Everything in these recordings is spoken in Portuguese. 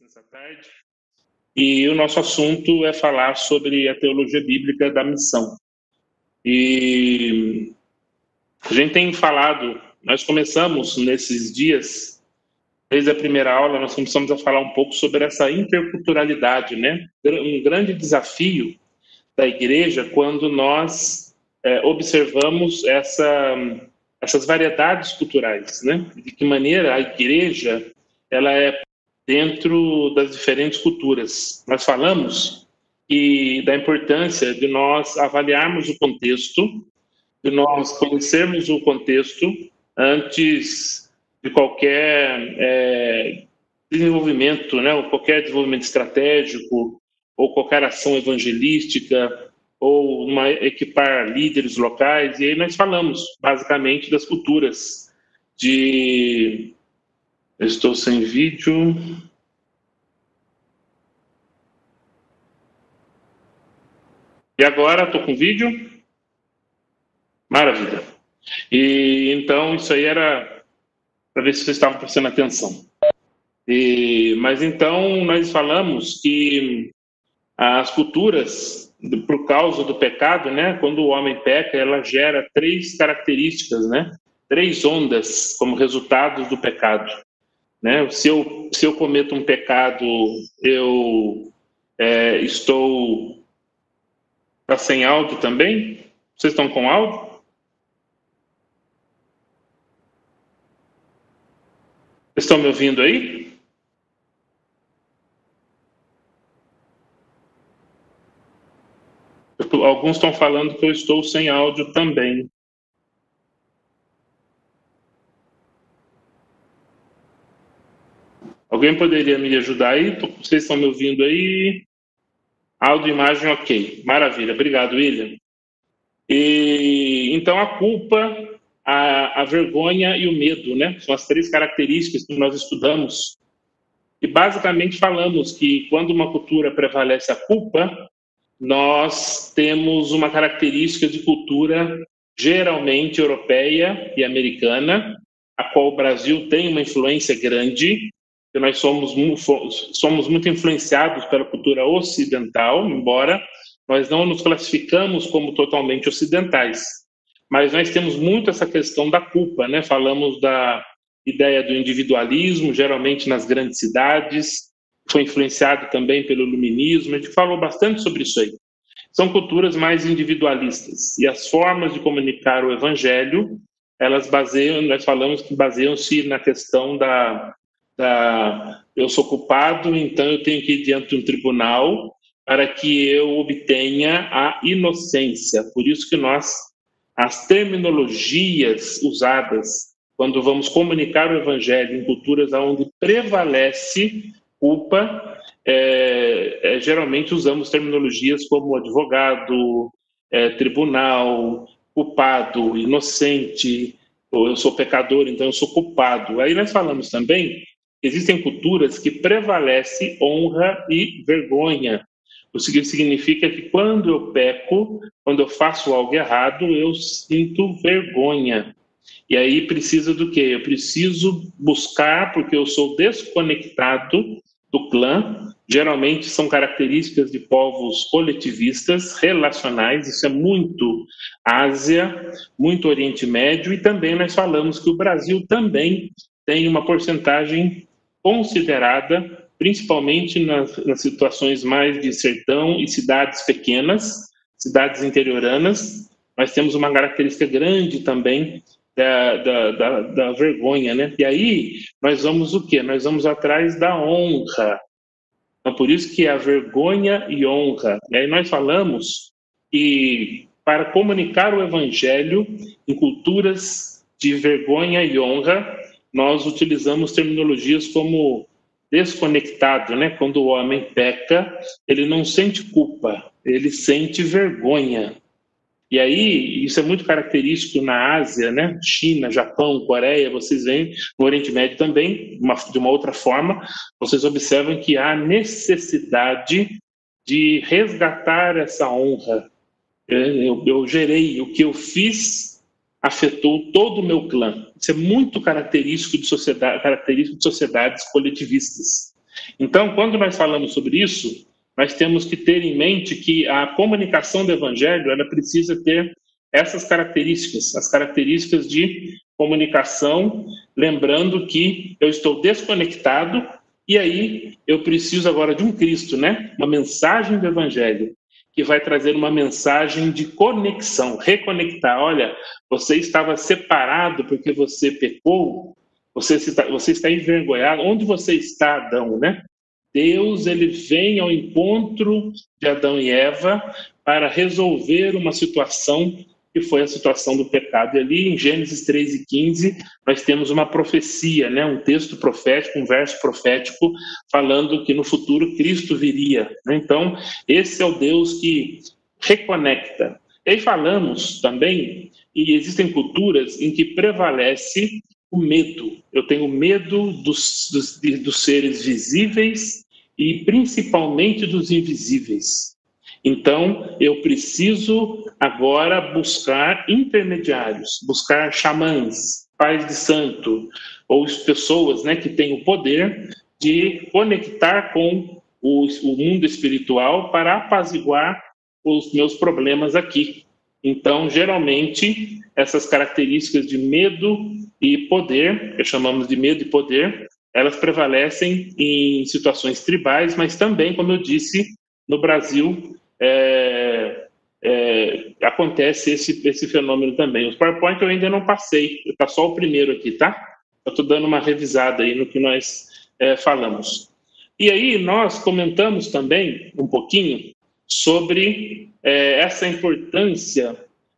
nessa tarde. E o nosso assunto é falar sobre a teologia bíblica da missão. E a gente tem falado, nós começamos nesses dias, desde a primeira aula, nós começamos a falar um pouco sobre essa interculturalidade, né? Um grande desafio da igreja quando nós é, observamos essa, essas variedades culturais, né? De que maneira a igreja ela é dentro das diferentes culturas. Nós falamos e da importância de nós avaliarmos o contexto, de nós conhecermos o contexto antes de qualquer é, desenvolvimento, né, ou qualquer desenvolvimento estratégico, ou qualquer ação evangelística, ou uma, equipar líderes locais. E aí nós falamos basicamente das culturas de estou sem vídeo. E agora estou com vídeo? Maravilha. E então isso aí era para ver se vocês estavam prestando atenção. E, mas então nós falamos que as culturas, por causa do pecado, né, quando o homem peca, ela gera três características, né, três ondas como resultado do pecado. Né? Se, eu, se eu cometo um pecado, eu é, estou. Sem áudio também? Vocês estão com áudio? Estão me ouvindo aí? Alguns estão falando que eu estou sem áudio também. Alguém poderia me ajudar aí? Vocês estão me ouvindo aí? Áudio, imagem, ok. Maravilha. Obrigado, William. E, então, a culpa, a, a vergonha e o medo, né? São as três características que nós estudamos. E, basicamente, falamos que quando uma cultura prevalece a culpa, nós temos uma característica de cultura geralmente europeia e americana, a qual o Brasil tem uma influência grande, nós somos, somos muito influenciados pela cultura ocidental, embora nós não nos classificamos como totalmente ocidentais. Mas nós temos muito essa questão da culpa, né? Falamos da ideia do individualismo, geralmente nas grandes cidades, foi influenciado também pelo iluminismo, a gente falou bastante sobre isso aí. São culturas mais individualistas e as formas de comunicar o evangelho, elas baseiam, nós falamos que baseiam-se na questão da da, eu sou culpado, então eu tenho que ir diante de um tribunal para que eu obtenha a inocência. Por isso que nós, as terminologias usadas quando vamos comunicar o evangelho em culturas onde prevalece culpa, é, é, geralmente usamos terminologias como advogado, é, tribunal, culpado, inocente, ou eu sou pecador, então eu sou culpado. Aí nós falamos também Existem culturas que prevalece honra e vergonha. O que significa que quando eu peco, quando eu faço algo errado, eu sinto vergonha. E aí precisa do quê? Eu preciso buscar, porque eu sou desconectado do clã. Geralmente são características de povos coletivistas, relacionais, isso é muito Ásia, muito Oriente Médio, e também nós falamos que o Brasil também tem uma porcentagem considerada, principalmente nas, nas situações mais de sertão e cidades pequenas, cidades interioranas, nós temos uma característica grande também da, da, da, da, vergonha, né? E aí nós vamos o quê? Nós vamos atrás da honra. Então, por isso que é a vergonha e honra. E aí nós falamos que para comunicar o evangelho em culturas de vergonha e honra, nós utilizamos terminologias como desconectado, né? Quando o homem peca, ele não sente culpa, ele sente vergonha. E aí, isso é muito característico na Ásia, né? China, Japão, Coreia, vocês veem, no Oriente Médio também, uma, de uma outra forma, vocês observam que há necessidade de resgatar essa honra. Eu, eu gerei, o que eu fiz afetou todo o meu clã. Isso é muito característico de, sociedade, característico de sociedades coletivistas. Então, quando nós falamos sobre isso, nós temos que ter em mente que a comunicação do evangelho, ela precisa ter essas características, as características de comunicação, lembrando que eu estou desconectado e aí eu preciso agora de um Cristo, né? Uma mensagem do evangelho que vai trazer uma mensagem de conexão, reconectar. Olha, você estava separado porque você pecou, você está, você está envergonhado. Onde você está, Adão, né? Deus ele vem ao encontro de Adão e Eva para resolver uma situação que foi a situação do pecado. E ali em Gênesis 3 e 15, nós temos uma profecia, né? um texto profético, um verso profético, falando que no futuro Cristo viria. Né? Então, esse é o Deus que reconecta. E aí falamos também, e existem culturas em que prevalece o medo. Eu tenho medo dos, dos, dos seres visíveis e principalmente dos invisíveis. Então, eu preciso agora buscar intermediários, buscar xamãs, pais de santo, ou pessoas né, que têm o poder de conectar com o, o mundo espiritual para apaziguar os meus problemas aqui. Então, geralmente, essas características de medo e poder, que chamamos de medo e poder, elas prevalecem em situações tribais, mas também, como eu disse, no Brasil, é, é, acontece esse, esse fenômeno também. Os PowerPoint eu ainda não passei, está só o primeiro aqui, tá? Eu estou dando uma revisada aí no que nós é, falamos. E aí nós comentamos também um pouquinho sobre é, essa importância.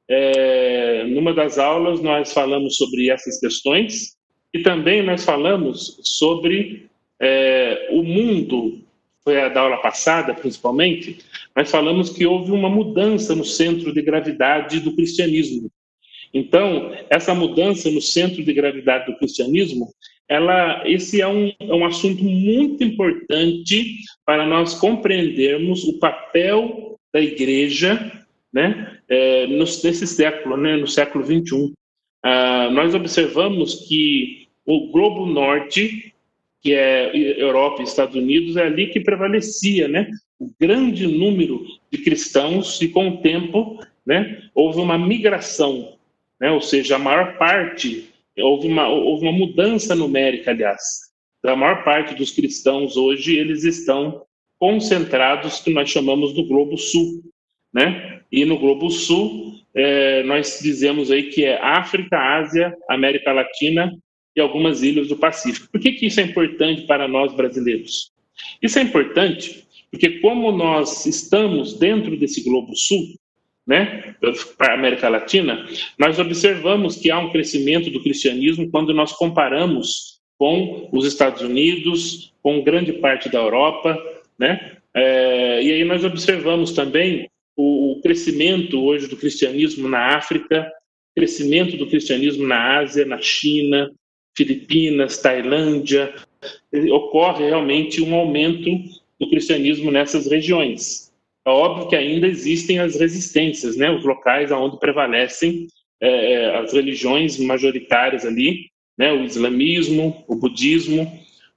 É, numa das aulas nós falamos sobre essas questões e também nós falamos sobre é, o mundo foi a da aula passada, principalmente, nós falamos que houve uma mudança no centro de gravidade do cristianismo. Então, essa mudança no centro de gravidade do cristianismo, ela, esse é um, é um assunto muito importante para nós compreendermos o papel da igreja né, é, nesse século, né, no século 21. Ah, nós observamos que o globo norte que é Europa e Estados Unidos, é ali que prevalecia, né? O grande número de cristãos e com o tempo, né? Houve uma migração, né? Ou seja, a maior parte houve uma houve uma mudança numérica, aliás, da maior parte dos cristãos hoje eles estão concentrados que nós chamamos do Globo Sul, né? E no Globo Sul é, nós dizemos aí que é África, Ásia, América Latina e algumas ilhas do Pacífico. Por que, que isso é importante para nós brasileiros? Isso é importante porque, como nós estamos dentro desse Globo Sul, né, para a América Latina, nós observamos que há um crescimento do cristianismo quando nós comparamos com os Estados Unidos, com grande parte da Europa, né? É, e aí nós observamos também o, o crescimento hoje do cristianismo na África, crescimento do cristianismo na Ásia, na China, Filipinas, Tailândia, ocorre realmente um aumento do cristianismo nessas regiões. É óbvio que ainda existem as resistências, né, os locais onde prevalecem é, é, as religiões majoritárias ali, né, o islamismo, o budismo,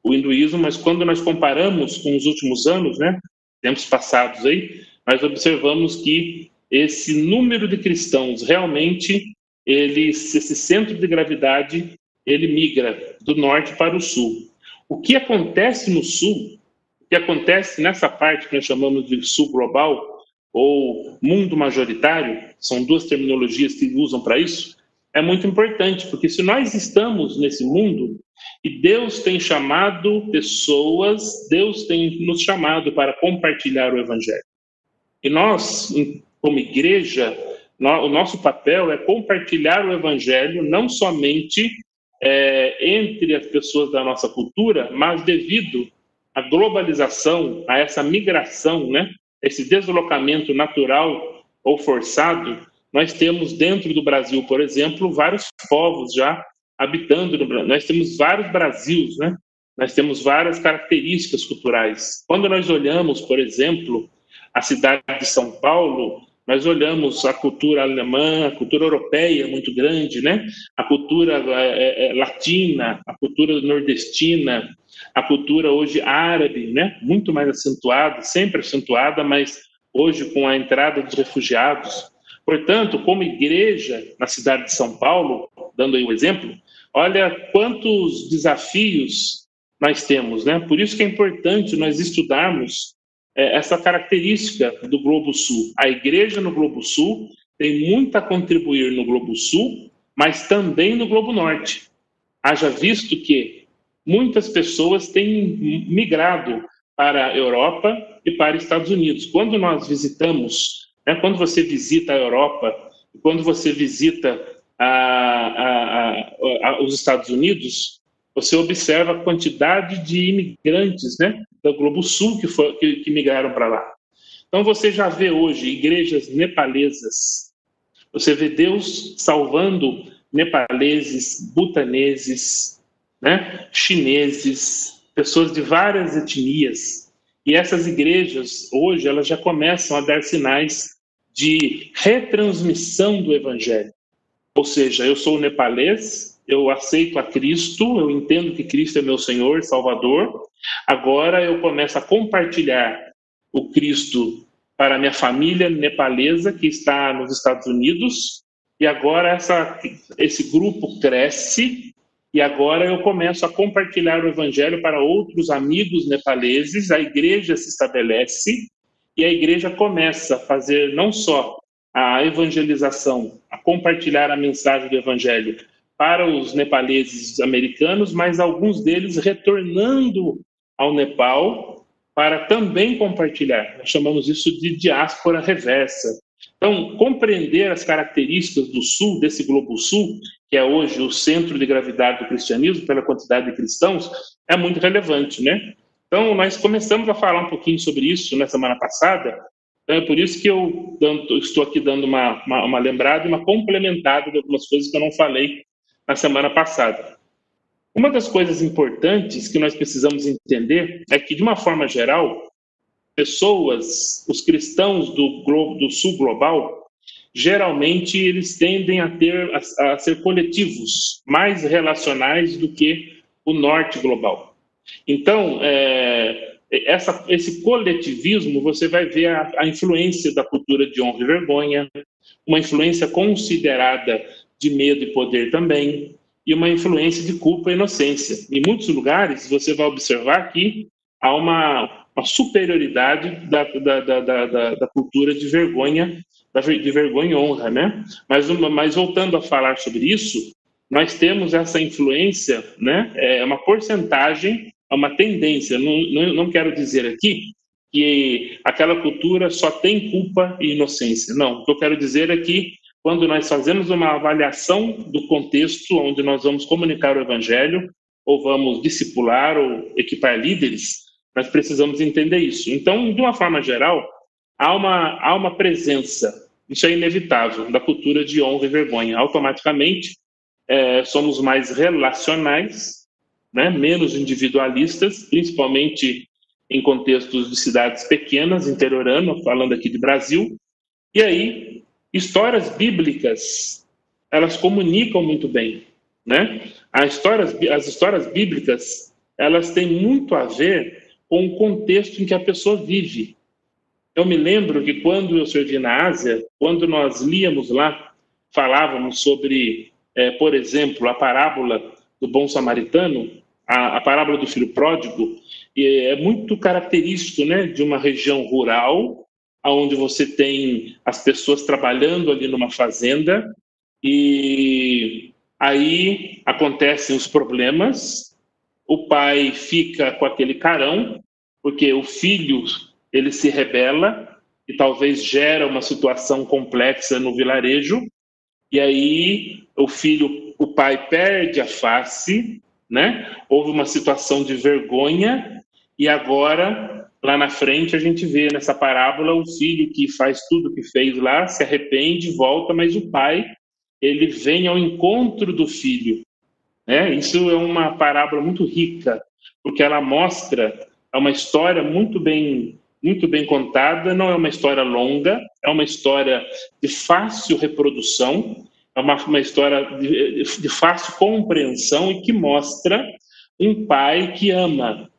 o hinduísmo, mas quando nós comparamos com os últimos anos, né, tempos passados aí, nós observamos que esse número de cristãos realmente, ele, esse centro de gravidade ele migra do norte para o sul. O que acontece no sul, o que acontece nessa parte que nós chamamos de sul global ou mundo majoritário, são duas terminologias que usam para isso, é muito importante, porque se nós estamos nesse mundo e Deus tem chamado pessoas, Deus tem nos chamado para compartilhar o evangelho. E nós, como igreja, o nosso papel é compartilhar o evangelho não somente é, entre as pessoas da nossa cultura, mas devido à globalização, a essa migração, né, esse deslocamento natural ou forçado, nós temos dentro do Brasil, por exemplo, vários povos já habitando no Brasil. Nós temos vários Brasils, né? Nós temos várias características culturais. Quando nós olhamos, por exemplo, a cidade de São Paulo, nós olhamos a cultura alemã, a cultura europeia muito grande, né? A cultura é, é, latina, a cultura nordestina, a cultura hoje árabe, né? Muito mais acentuada, sempre acentuada, mas hoje com a entrada dos refugiados. Portanto, como igreja na cidade de São Paulo, dando aí o um exemplo, olha quantos desafios nós temos, né? Por isso que é importante nós estudarmos é, essa característica do Globo Sul. A igreja no Globo Sul tem muito a contribuir no Globo Sul, mas também no Globo Norte. Haja visto que muitas pessoas têm migrado para a Europa e para os Estados Unidos. Quando nós visitamos, né, quando você visita a Europa, quando você visita a, a, a, os Estados Unidos, você observa a quantidade de imigrantes, né, do Globo Sul que, for, que, que migraram para lá. Então você já vê hoje igrejas nepalesas, você vê Deus salvando nepaleses, butaneses, né, chineses, pessoas de várias etnias. E essas igrejas hoje elas já começam a dar sinais de retransmissão do evangelho. Ou seja, eu sou nepalês, eu aceito a Cristo, eu entendo que Cristo é meu Senhor e Salvador. Agora eu começo a compartilhar o Cristo para minha família nepalesa que está nos Estados Unidos. E agora essa, esse grupo cresce e agora eu começo a compartilhar o evangelho para outros amigos nepaleses. A igreja se estabelece e a igreja começa a fazer não só a evangelização, a compartilhar a mensagem do evangelho para os nepaleses americanos, mas alguns deles retornando ao Nepal para também compartilhar. Nós chamamos isso de diáspora reversa. Então, compreender as características do Sul, desse Globo Sul, que é hoje o centro de gravidade do cristianismo, pela quantidade de cristãos, é muito relevante, né? Então, nós começamos a falar um pouquinho sobre isso na semana passada, então, é por isso que eu estou aqui dando uma, uma, uma lembrada e uma complementada de algumas coisas que eu não falei na semana passada. Uma das coisas importantes que nós precisamos entender é que, de uma forma geral, pessoas, os cristãos do, do sul global, geralmente eles tendem a ter a, a ser coletivos, mais relacionais do que o norte global. Então, é, essa, esse coletivismo, você vai ver a, a influência da cultura de honra e vergonha, uma influência considerada de medo e poder também, e uma influência de culpa e inocência. Em muitos lugares, você vai observar que há uma, uma superioridade da, da, da, da, cultura de vergonha, de vergonha e honra, né? Mas, uma, mas voltando a falar sobre isso, nós temos essa influência, né? É uma porcentagem, é uma tendência. Não, não, não quero dizer aqui que aquela cultura só tem culpa e inocência. Não, o que eu quero dizer é que quando nós fazemos uma avaliação do contexto onde nós vamos comunicar o evangelho, ou vamos discipular ou equipar líderes, nós precisamos entender isso. Então, de uma forma geral, há uma, há uma presença, isso é inevitável, da cultura de honra e vergonha. Automaticamente, é, somos mais relacionais, né, menos individualistas, principalmente em contextos de cidades pequenas, interiorano, falando aqui de Brasil, e aí Histórias bíblicas, elas comunicam muito bem, né? As histórias, as histórias bíblicas, elas têm muito a ver com o contexto em que a pessoa vive. Eu me lembro que quando eu servi na Ásia, quando nós líamos lá, falávamos sobre, é, por exemplo, a parábola do bom samaritano, a, a parábola do filho pródigo, é muito característico né, de uma região rural onde você tem as pessoas trabalhando ali numa fazenda e aí acontecem os problemas, o pai fica com aquele carão, porque o filho ele se rebela e talvez gera uma situação complexa no vilarejo, e aí o filho, o pai perde a face, né? Houve uma situação de vergonha e agora lá na frente a gente vê nessa parábola o filho que faz tudo o que fez lá, se arrepende, volta, mas o pai ele vem ao encontro do filho. Né? Isso é uma parábola muito rica, porque ela mostra é uma história muito bem muito bem contada, não é uma história longa, é uma história de fácil reprodução, é uma, uma história de, de fácil compreensão e que mostra um pai que ama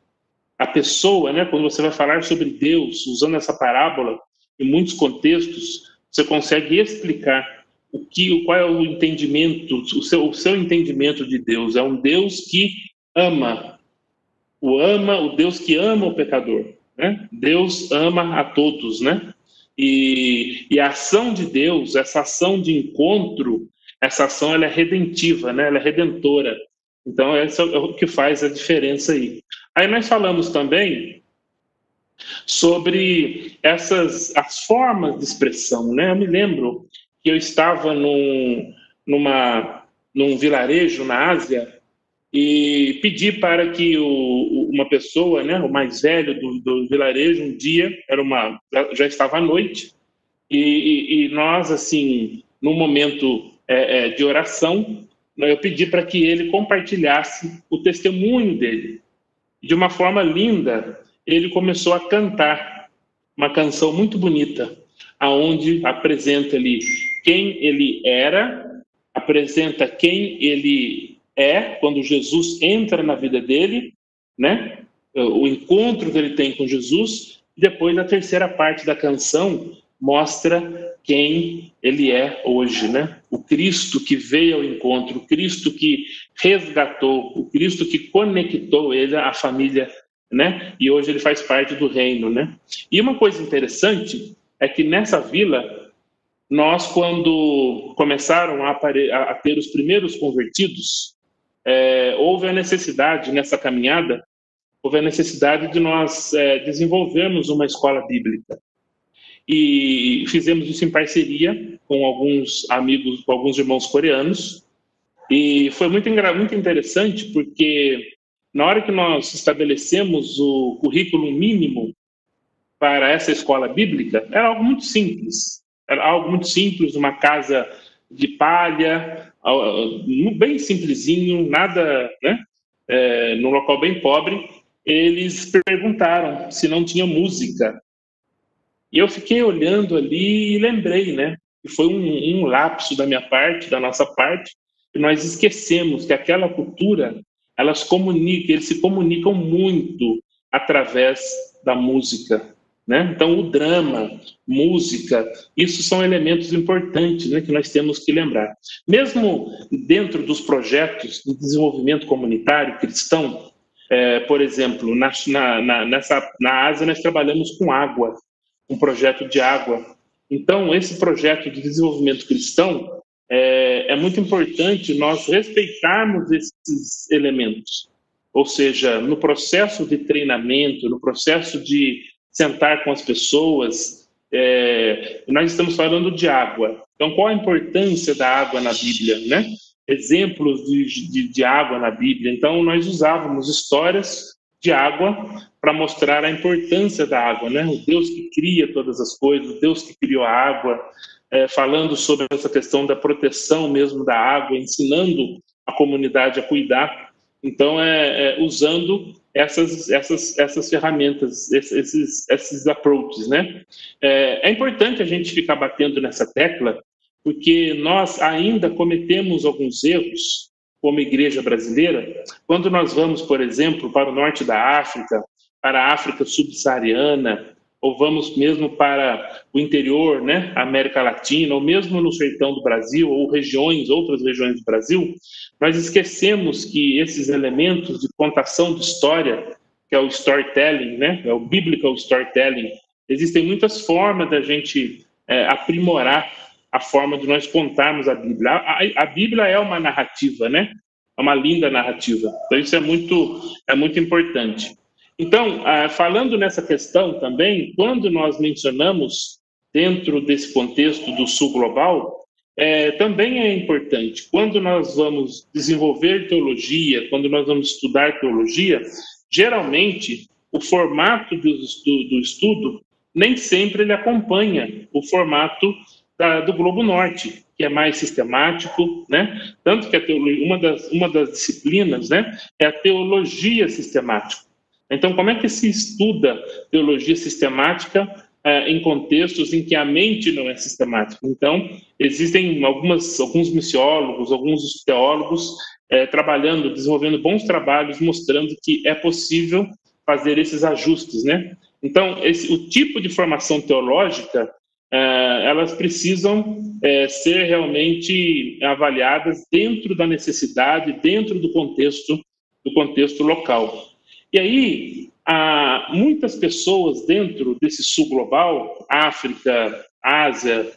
a pessoa, né? Quando você vai falar sobre Deus, usando essa parábola, em muitos contextos, você consegue explicar o que, qual é o entendimento, o seu, o seu entendimento de Deus. É um Deus que ama, o ama, o Deus que ama o pecador. Né? Deus ama a todos, né? E, e, a ação de Deus, essa ação de encontro, essa ação ela é redentiva, né? Ela é redentora. Então, essa é o que faz a diferença aí. Aí nós falamos também sobre essas as formas de expressão, né? Eu me lembro que eu estava num, numa, num vilarejo na Ásia e pedi para que o, uma pessoa, né, o mais velho do, do vilarejo, um dia, era uma, já estava à noite, e, e, e nós, assim, num momento é, é, de oração, eu pedi para que ele compartilhasse o testemunho dele. De uma forma linda, ele começou a cantar uma canção muito bonita, aonde apresenta ali quem ele era, apresenta quem ele é quando Jesus entra na vida dele, né? O encontro que ele tem com Jesus. E depois a terceira parte da canção mostra quem ele é hoje, né? O Cristo que veio ao encontro, o Cristo que resgatou, o Cristo que conectou ele à família, né? E hoje ele faz parte do reino, né? E uma coisa interessante é que nessa vila nós quando começaram a, a ter os primeiros convertidos, é, houve a necessidade nessa caminhada, houve a necessidade de nós é, desenvolvermos uma escola bíblica. E fizemos isso em parceria com alguns amigos, com alguns irmãos coreanos. E foi muito, muito interessante porque na hora que nós estabelecemos o currículo mínimo para essa escola bíblica, era algo muito simples. Era algo muito simples, uma casa de palha, bem simplesinho, nada, né? É, num local bem pobre, eles perguntaram se não tinha música. E eu fiquei olhando ali e lembrei, né? Que foi um, um lapso da minha parte, da nossa parte, que nós esquecemos que aquela cultura, elas comunicam, eles se comunicam muito através da música. Né? Então, o drama, música, isso são elementos importantes né, que nós temos que lembrar. Mesmo dentro dos projetos de desenvolvimento comunitário cristão, é, por exemplo, na, na, nessa, na Ásia nós trabalhamos com água, um projeto de água. Então, esse projeto de desenvolvimento cristão é, é muito importante nós respeitarmos esses elementos. Ou seja, no processo de treinamento, no processo de sentar com as pessoas. É, nós estamos falando de água. Então, qual a importância da água na Bíblia, né? Exemplos de, de, de água na Bíblia. Então, nós usávamos histórias de água para mostrar a importância da água, né? O Deus que cria todas as coisas, o Deus que criou a água, é, falando sobre essa questão da proteção mesmo da água, ensinando a comunidade a cuidar. Então, é, é usando essas, essas, essas ferramentas, esses, esses approaches, né? É, é importante a gente ficar batendo nessa tecla, porque nós ainda cometemos alguns erros como igreja brasileira, quando nós vamos, por exemplo, para o norte da África, para a África subsaariana, ou vamos mesmo para o interior, né, América Latina, ou mesmo no sertão do Brasil, ou regiões, outras regiões do Brasil, nós esquecemos que esses elementos de contação de história, que é o storytelling, né, é o biblical storytelling, existem muitas formas da gente é, aprimorar a forma de nós contarmos a Bíblia. A, a, Bíblia é uma narrativa, né? É uma linda narrativa. Então isso é muito é muito importante. Então, ah, falando nessa questão também, quando nós mencionamos dentro desse contexto do Sul Global, é, também é importante. Quando nós vamos desenvolver teologia, quando nós vamos estudar teologia, geralmente o formato do, do, do estudo nem sempre ele acompanha o formato da, do Globo Norte, que é mais sistemático, né? Tanto que a teologia, uma das, uma das disciplinas, né, é a teologia sistemática. Então, como é que se estuda teologia sistemática é, em contextos em que a mente não é sistemática? Então, existem algumas, alguns missiólogos, alguns teólogos é, trabalhando, desenvolvendo bons trabalhos, mostrando que é possível fazer esses ajustes, né? Então, esse, o tipo de formação teológica, é, elas precisam é, ser realmente avaliadas dentro da necessidade, dentro do contexto, do contexto local. E aí, há muitas pessoas dentro desse sul global, África, Ásia,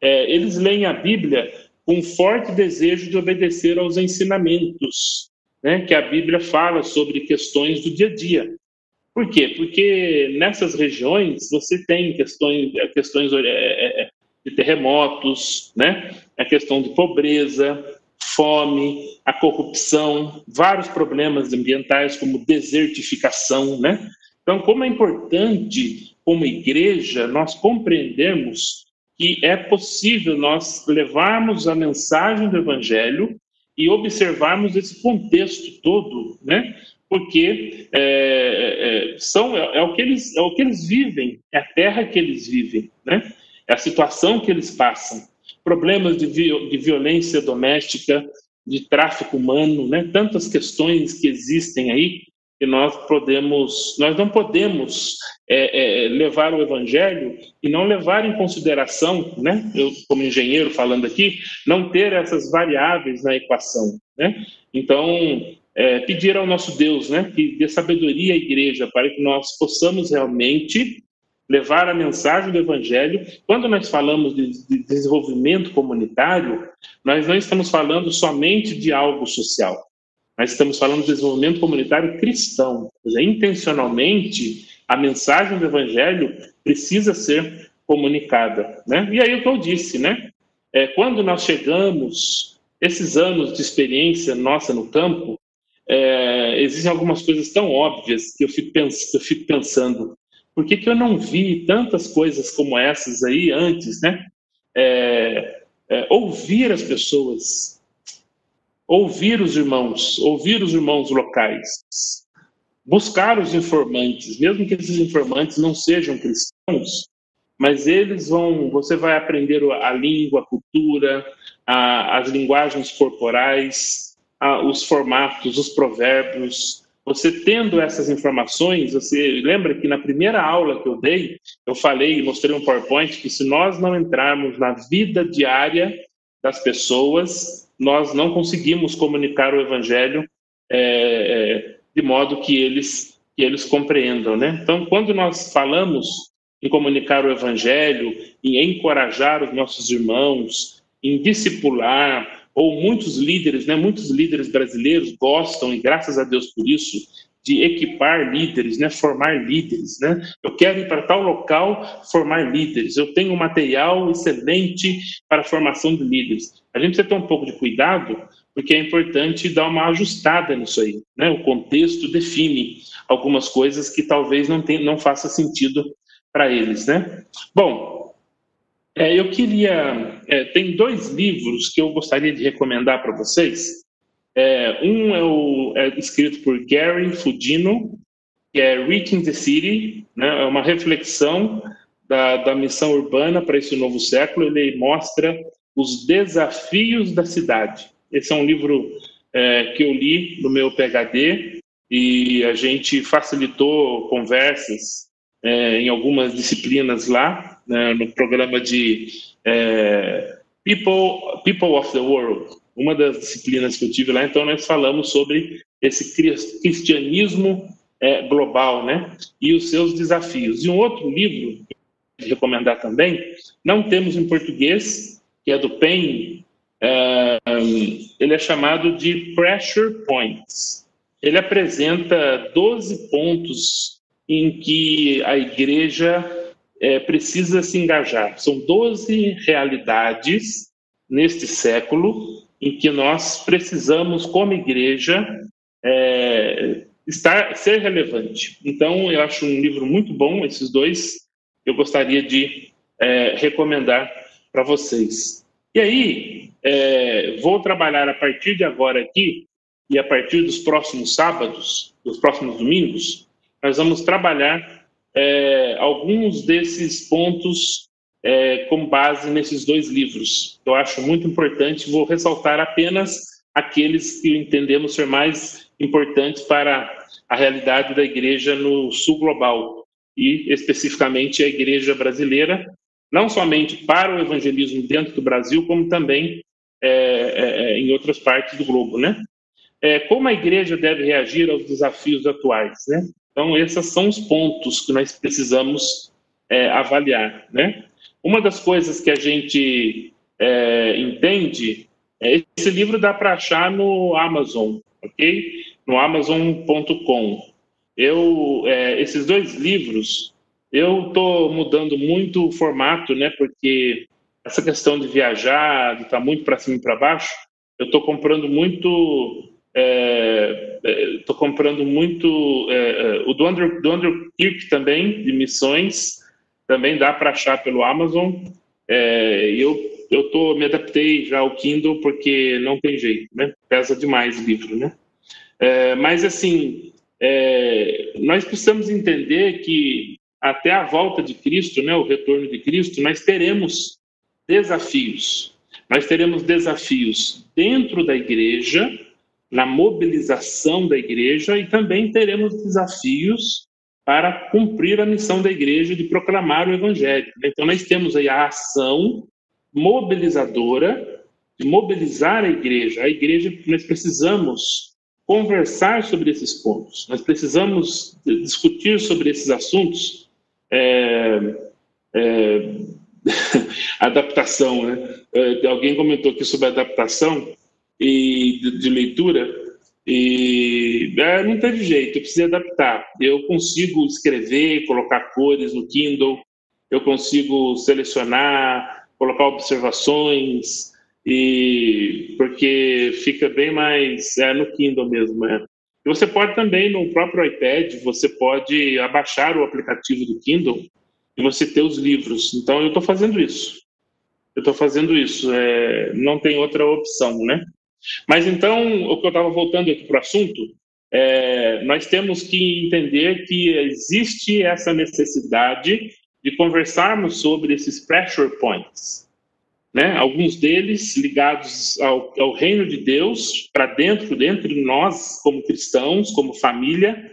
é, eles leem a Bíblia com um forte desejo de obedecer aos ensinamentos né, que a Bíblia fala sobre questões do dia a dia. Por quê? Porque nessas regiões você tem questões, questões é, é, é, de terremotos, né? a questão de pobreza, fome, a corrupção, vários problemas ambientais como desertificação, né? Então, como é importante, como igreja, nós compreendermos que é possível nós levarmos a mensagem do Evangelho e observarmos esse contexto todo, né? Porque é, é, são, é, é, o que eles, é o que eles vivem, é a terra que eles vivem, né? É a situação que eles passam. Problemas de, de violência doméstica, de tráfico humano, né? Tantas questões que existem aí que nós podemos, nós não podemos é, é, levar o evangelho e não levar em consideração, né? Eu como engenheiro falando aqui, não ter essas variáveis na equação, né? Então é, pedir ao nosso Deus, né, que dê sabedoria à igreja para que nós possamos realmente levar a mensagem do Evangelho. Quando nós falamos de, de, desenvolvimento comunitário, nós não estamos falando somente de algo social. Nós estamos falando de desenvolvimento comunitário cristão. Dizer, intencionalmente, a mensagem do Evangelho precisa ser comunicada. Né? E aí o que eu disse, né? É, quando nós chegamos, esses anos de experiência nossa no campo, é, existem algumas coisas tão óbvias que eu fico, pens eu fico pensando, por que, que eu não vi tantas coisas como essas aí antes, né? É, é, ouvir as pessoas, ouvir os irmãos, ouvir os irmãos locais, buscar os informantes, mesmo que esses informantes não sejam cristãos, mas eles vão, você vai aprender a língua, a cultura, a, as linguagens corporais, a, os formatos, os provérbios. Você tendo essas informações, você lembra que na primeira aula que eu dei, eu falei, mostrei um PowerPoint que se nós não entrarmos na vida diária das pessoas, nós não conseguimos comunicar o evangelho é, é, de modo que eles que eles compreendam, né? Então, quando nós falamos em comunicar o evangelho, em encorajar os nossos irmãos, em discipular, ou muitos líderes, né, muitos líderes brasileiros gostam, e graças a Deus por isso, de equipar líderes, né, formar líderes, né? Eu quero ir para tal local formar líderes. Eu tenho um material excelente para a formação de líderes. A gente precisa ter um pouco de cuidado, porque é importante dar uma ajustada nisso aí, né? O contexto define algumas coisas que talvez não tenha, não faça sentido para eles, né? Bom, é, eu queria. É, tem dois livros que eu gostaria de recomendar para vocês. É, um é, o, é, escrito por Gary Fudino, que é Reaching the City, né, é uma reflexão da, da missão urbana para esse novo século. Ele mostra os desafios da cidade. Esse é um livro é, que eu li no meu PhD e a gente facilitou conversas é, em algumas disciplinas lá, né, no programa de é, People, People of the World, uma das disciplinas que eu tive lá, então nós falamos sobre esse cristianismo é, global, né, e os seus desafios. E um outro livro, que recomendar também, não temos em português, que é do Payne, é, ele é chamado de Pressure Points. Ele apresenta 12 pontos em que a igreja é, precisa se engajar. São 12 realidades neste século em que nós precisamos, como igreja, é, estar, ser relevante. Então, eu acho um livro muito bom, esses dois, eu gostaria de é, recomendar para vocês. E aí, é, vou trabalhar a partir de agora aqui e a partir dos próximos sábados, dos próximos domingos, nós vamos trabalhar é, alguns desses pontos é, com base nesses dois livros. Eu acho muito importante, vou ressaltar apenas aqueles que entendemos ser mais importantes para a realidade da igreja no sul global e especificamente a igreja brasileira, não somente para o evangelismo dentro do Brasil, como também é, é, é em outras partes do globo, né? É, como a igreja deve reagir aos desafios atuais, né? Então, esses são os pontos que nós precisamos é, avaliar, né? Uma das coisas que a gente é, entende, é, esse livro dá para achar no Amazon, ok? No Amazon.com. Eu, é, esses dois livros, eu estou mudando muito o formato, né? Porque essa questão de viajar, de estar tá muito para cima e para baixo, eu estou comprando muito estou é, é comprando muito é, é, o do Andrew, do Andrew Kirk também de missões também dá para achar pelo Amazon. É, eu eu tô me adaptei já ao Kindle porque não tem jeito, né? Pesa demais o livro, né? Mas assim, nós precisamos entender que até a volta de Cristo, né, o retorno de Cristo, nós teremos desafios. Nós teremos desafios dentro da igreja, na mobilização da igreja, e também teremos desafios para cumprir a missão da igreja de proclamar o evangelho. Então, nós temos aí a ação mobilizadora de mobilizar a igreja. A igreja, nós precisamos conversar sobre esses pontos, nós precisamos discutir sobre esses assuntos. É, é, adaptação, né? É, alguém comentou aqui sobre adaptação e de, de leitura. E é, não teve jeito, eu precisei adaptar. Eu consigo escrever, colocar cores no Kindle, eu consigo selecionar, colocar observações, e porque fica bem mais é, no Kindle mesmo. É. E você pode também, no próprio iPad, você pode abaixar o aplicativo do Kindle e você ter os livros. Então, eu estou fazendo isso. Eu estou fazendo isso. É, não tem outra opção, né? Mas então, o que eu estava voltando aqui para o assunto, é, nós temos que entender que existe essa necessidade de conversarmos sobre esses pressure points. Né? Alguns deles ligados ao, ao reino de Deus, para dentro, dentro de nós, como cristãos, como família,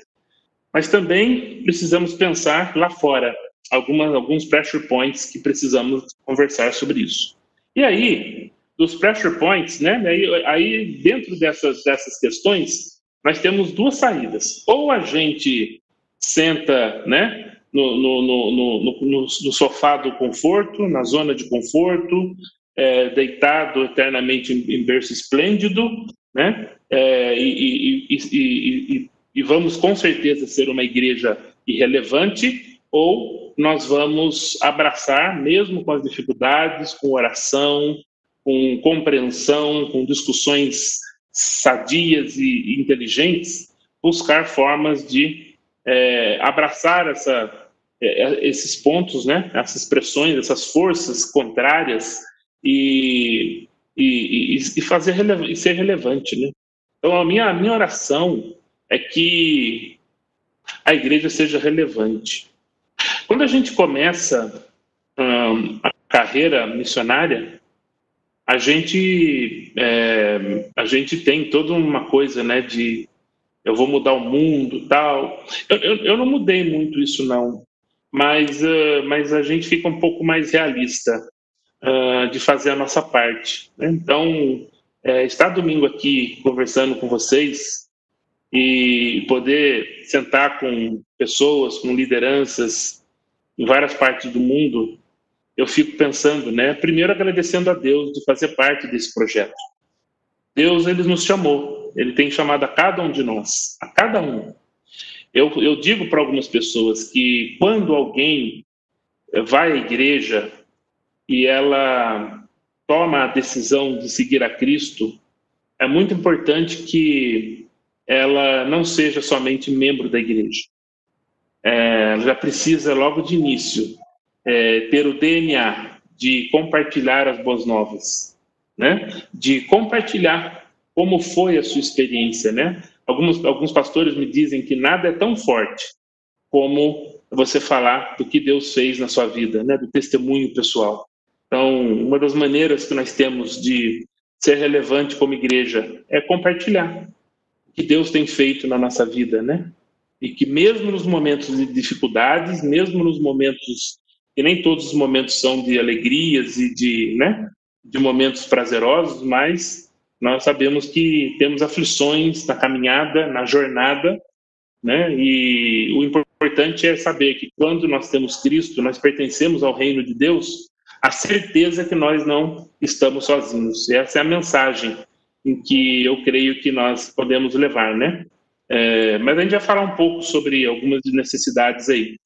mas também precisamos pensar lá fora, algumas, alguns pressure points que precisamos conversar sobre isso. E aí, dos pressure points, né? Aí, aí dentro dessas, dessas questões, nós temos duas saídas. Ou a gente senta, né? No, no, no, no, no sofá do conforto, na zona de conforto, é, deitado eternamente em, berço esplêndido, né? É, e, e, e, e vamos com certeza ser uma igreja irrelevante, ou nós vamos abraçar, mesmo com as dificuldades, com oração, com compreensão, com discussões sadias e inteligentes, buscar formas de é, abraçar essa, é, esses pontos, né, essas pressões, essas forças contrárias e, e, e fazer e ser relevante, né? Então a minha a minha oração é que a igreja seja relevante. Quando a gente começa hum, a carreira missionária, a gente é, a gente tem toda uma coisa né de eu vou mudar o mundo tal eu, eu, eu não mudei muito isso não mas uh, mas a gente fica um pouco mais realista uh, de fazer a nossa parte né? então é, estar domingo aqui conversando com vocês e poder sentar com pessoas com lideranças em várias partes do mundo eu fico pensando, né? Primeiro agradecendo a Deus de fazer parte desse projeto. Deus, ele nos chamou, ele tem chamado a cada um de nós, a cada um. Eu, eu digo para algumas pessoas que quando alguém vai à igreja e ela toma a decisão de seguir a Cristo, é muito importante que ela não seja somente membro da igreja. É, já precisa, logo de início, é, ter o DNA de compartilhar as boas novas, né? De compartilhar como foi a sua experiência, né? Alguns, alguns pastores me dizem que nada é tão forte como você falar do que Deus fez na sua vida, né, do testemunho pessoal. Então, uma das maneiras que nós temos de ser relevante como igreja é compartilhar o que Deus tem feito na nossa vida, né? E que mesmo nos momentos de dificuldades, mesmo nos momentos e nem todos os momentos são de alegrias e de, né, de momentos prazerosos, mas nós sabemos que temos aflições na caminhada, na jornada, né? E o importante é saber que quando nós temos Cristo, nós pertencemos ao reino de Deus, a certeza que nós não estamos sozinhos. Essa é a mensagem em que eu creio que nós podemos levar, né? É, mas a gente vai falar um pouco sobre algumas necessidades aí.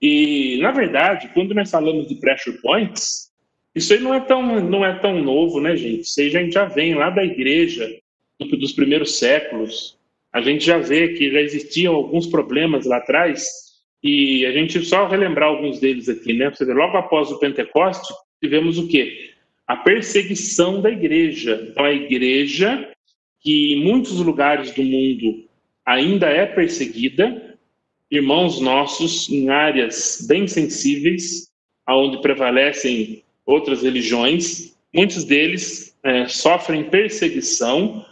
E, na verdade, quando nós falamos de pressure points, isso aí não é tão, não é tão novo, né, gente? Isso aí a gente já vem lá da igreja, dos primeiros séculos. A gente já vê que já existiam alguns problemas lá atrás, e a gente só relembrar alguns deles aqui, né? Você vê, logo após o Pentecoste, tivemos o quê? A perseguição da igreja. Então, a igreja, que em muitos lugares do mundo ainda é perseguida, irmãos nossos em áreas bem sensíveis, aonde prevalecem outras religiões, muitos deles é, sofrem perseguição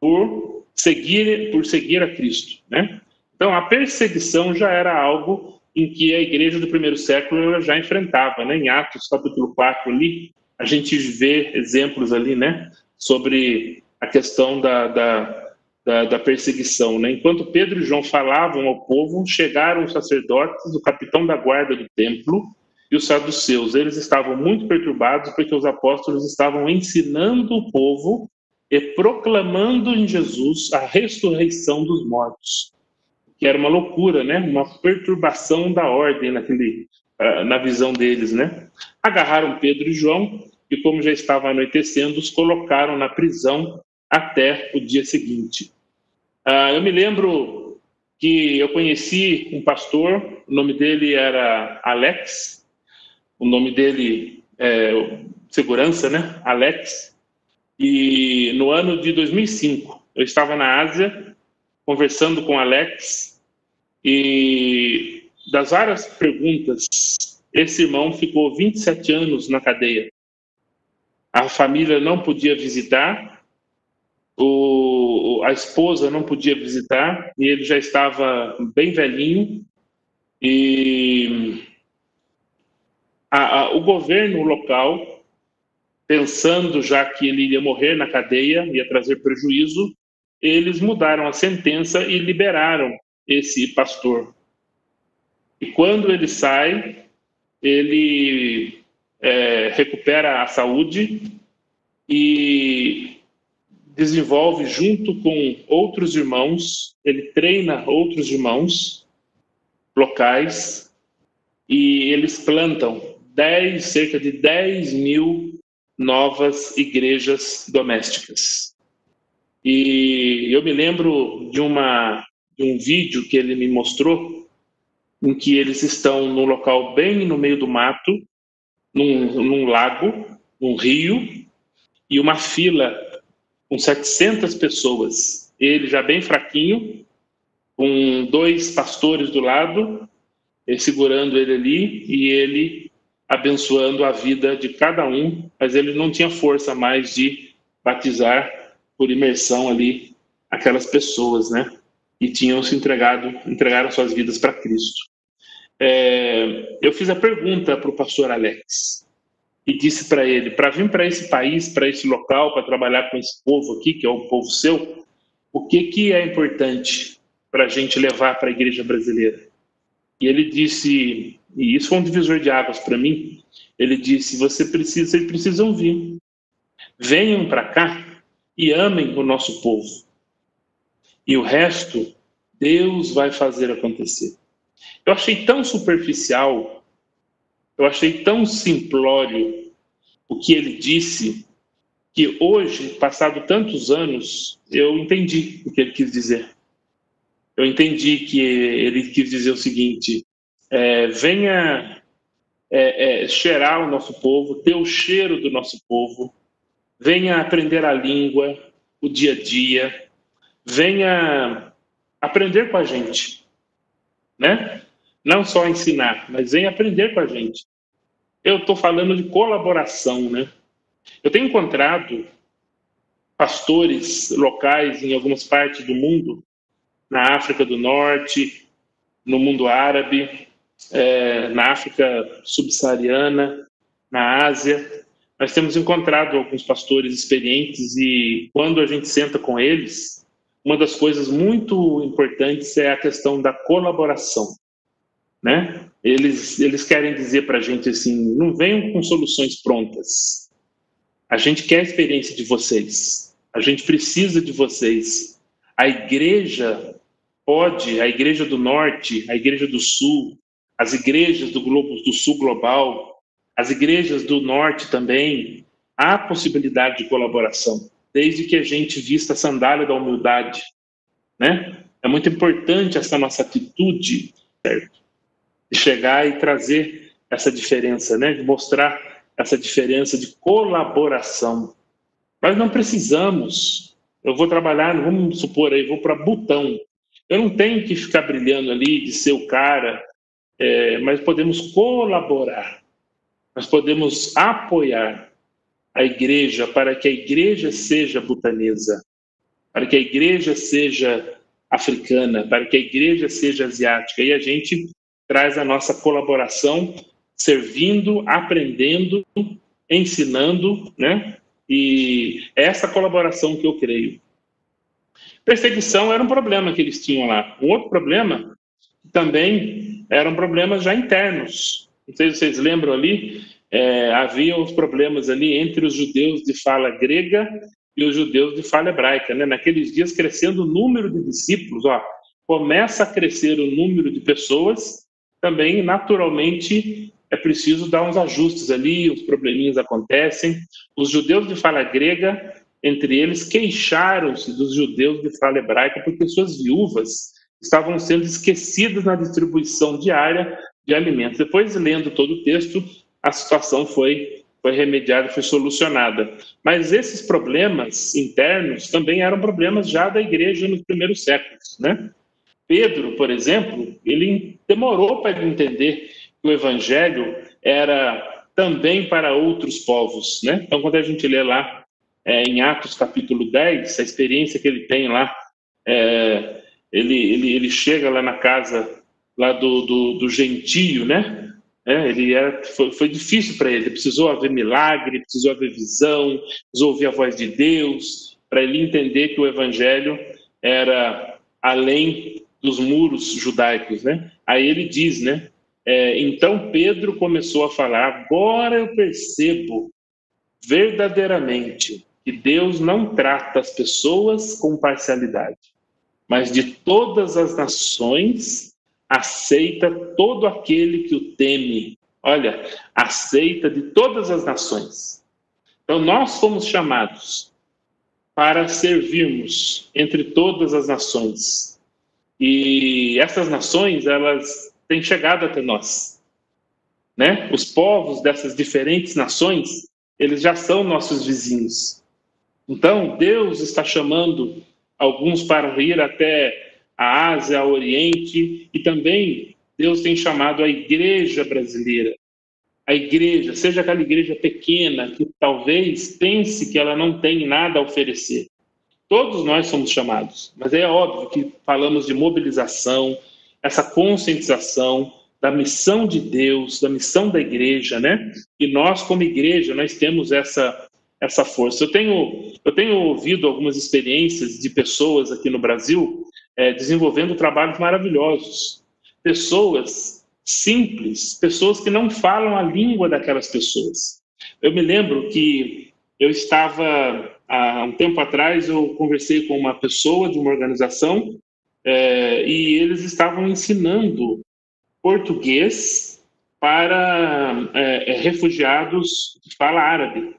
por seguir por seguir a Cristo, né? Então a perseguição já era algo em que a igreja do primeiro século já enfrentava, né? Em Atos capítulo 4 ali, a gente vê exemplos ali, né? Sobre a questão da, da da, da, perseguição. Né? Enquanto Pedro e João falavam ao povo, chegaram os sacerdotes, o capitão da guarda do templo e os saduceus. Eles estavam muito perturbados porque os apóstolos estavam ensinando o povo e proclamando em Jesus a ressurreição dos mortos. Que era uma loucura, né? Uma perturbação da ordem naquele, ah, na visão deles, né? Agarraram Pedro e João e, como já estava anoitecendo, os colocaram na prisão até o dia seguinte. Uh, eu me lembro que eu conheci um pastor, o nome dele era Alex, o nome dele é segurança, né? Alex. E no ano de 2005, eu estava na Ásia conversando com Alex e das várias perguntas, esse irmão ficou 27 anos na cadeia. A família não podia visitar, o, a esposa não podia visitar e ele já estava bem velhinho e a, a, o governo local, pensando já que ele iria morrer na cadeia, ia trazer prejuízo, eles mudaram a sentença e liberaram esse pastor. E quando ele sai, ele é, recupera a saúde e desenvolve junto com outros irmãos, ele treina outros irmãos locais e eles plantam 10, cerca de 10 mil novas igrejas domésticas. E eu me lembro de, uma, de um vídeo que ele me mostrou, em que eles estão num local bem no meio do mato, num, num lago, num rio, e uma fila com 700 pessoas, ele já bem fraquinho, com dois pastores do lado, segurando ele ali e ele abençoando a vida de cada um, mas ele não tinha força mais de batizar por imersão ali aquelas pessoas, né? E tinham se entregado, entregaram suas vidas para Cristo. É, eu fiz a pergunta para o pastor Alex e disse para ele: para vir para esse país, para esse local, para trabalhar com esse povo aqui, que é o povo seu, o que, que é importante para a gente levar para a igreja brasileira? E ele disse, e isso foi um divisor de águas para mim. Ele disse: você precisa, vocês precisam vir, venham para cá e amem o nosso povo. E o resto, Deus vai fazer acontecer. Eu achei tão superficial eu achei tão simplório o que ele disse que hoje, passado tantos anos, eu entendi o que ele quis dizer. Eu entendi que ele quis dizer o seguinte: é, venha é, é, cheirar o nosso povo, ter o cheiro do nosso povo, venha aprender a língua, o dia a dia, venha aprender com a gente, né? Não só ensinar, mas vem aprender com a gente. Eu estou falando de colaboração, né? Eu tenho encontrado pastores locais em algumas partes do mundo, na África do Norte, no mundo árabe, é, na África subsaariana, na Ásia. Nós temos encontrado alguns pastores experientes e quando a gente senta com eles, uma das coisas muito importantes é a questão da colaboração, né? Eles eles querem dizer para a gente assim, não venham com soluções prontas. A gente quer a experiência de vocês. A gente precisa de vocês. A igreja pode, a igreja do norte, a igreja do sul, as igrejas do globo do sul global, as igrejas do norte também, há possibilidade de colaboração, desde que a gente vista a sandália da humildade, né? É muito importante essa nossa atitude, certo? De chegar e trazer essa diferença, né? De mostrar essa diferença de colaboração. Nós não precisamos. Eu vou trabalhar, vamos supor aí, vou para Butão. Eu não tenho que ficar brilhando ali de ser o cara, é, mas podemos colaborar. Nós podemos apoiar a igreja para que a igreja seja butanesa, para que a igreja seja africana, para que a igreja seja asiática. E a gente traz a nossa colaboração, servindo, aprendendo, ensinando, né? E é essa colaboração que eu creio. Perseguição era um problema que eles tinham lá. Um outro problema também eram problemas já internos. Não sei se vocês lembram ali, é, havia os problemas ali entre os judeus de fala grega e os judeus de fala hebraica. Né? Naqueles dias, crescendo o número de discípulos, ó, começa a crescer o número de pessoas, também naturalmente é preciso dar uns ajustes ali, os probleminhas acontecem. Os judeus de fala grega, entre eles, queixaram-se dos judeus de fala hebraica porque suas viúvas estavam sendo esquecidas na distribuição diária de alimentos. Depois, lendo todo o texto, a situação foi, foi remediada, foi solucionada. Mas esses problemas internos também eram problemas já da igreja nos primeiros séculos, né? Pedro, por exemplo, ele demorou para entender que o evangelho era também para outros povos, né? Então, quando a gente lê lá é, em Atos capítulo 10, a experiência que ele tem lá, é, ele, ele, ele chega lá na casa lá do, do, do gentio, né? É, ele era, foi, foi difícil para ele, precisou haver milagre, precisou haver visão, precisou ouvir a voz de Deus, para ele entender que o evangelho era além dos muros judaicos, né? Aí ele diz, né? É, então Pedro começou a falar: agora eu percebo verdadeiramente que Deus não trata as pessoas com parcialidade, mas de todas as nações aceita todo aquele que o teme. Olha, aceita de todas as nações. Então, nós fomos chamados para servirmos entre todas as nações. E essas nações, elas têm chegado até nós. Né? Os povos dessas diferentes nações, eles já são nossos vizinhos. Então, Deus está chamando alguns para vir até a Ásia, ao Oriente, e também Deus tem chamado a igreja brasileira. A igreja, seja aquela igreja pequena que talvez pense que ela não tem nada a oferecer. Todos nós somos chamados, mas é óbvio que falamos de mobilização, essa conscientização da missão de Deus, da missão da igreja, né? E nós, como igreja, nós temos essa essa força. Eu tenho eu tenho ouvido algumas experiências de pessoas aqui no Brasil é, desenvolvendo trabalhos maravilhosos. Pessoas simples, pessoas que não falam a língua daquelas pessoas. Eu me lembro que eu estava, há um tempo atrás, eu conversei com uma pessoa de uma organização é, e eles estavam ensinando português para é, é refugiados de fala árabe.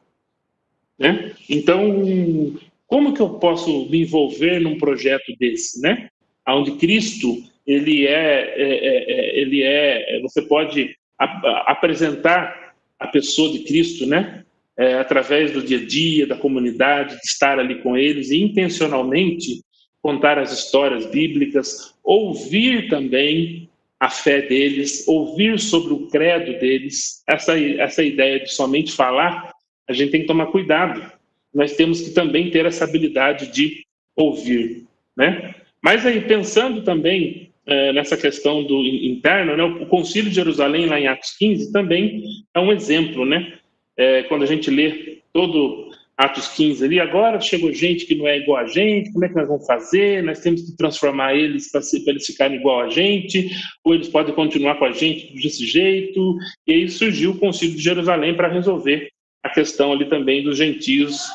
Né? Então, como que eu posso me envolver num projeto desse, né? Onde Cristo ele é, é, é, é ele é, você pode ap apresentar a pessoa de Cristo, né? É, através do dia a dia, da comunidade, de estar ali com eles e intencionalmente contar as histórias bíblicas, ouvir também a fé deles, ouvir sobre o credo deles. Essa, essa ideia de somente falar, a gente tem que tomar cuidado. Nós temos que também ter essa habilidade de ouvir, né? Mas aí, pensando também é, nessa questão do interno, né, o Concílio de Jerusalém, lá em Atos 15, também é um exemplo, né? É, quando a gente lê todo Atos 15 ali, agora chegou gente que não é igual a gente, como é que nós vamos fazer? Nós temos que transformar eles para eles ficarem igual a gente, ou eles podem continuar com a gente desse jeito. E aí surgiu o Concílio de Jerusalém para resolver a questão ali também dos gentios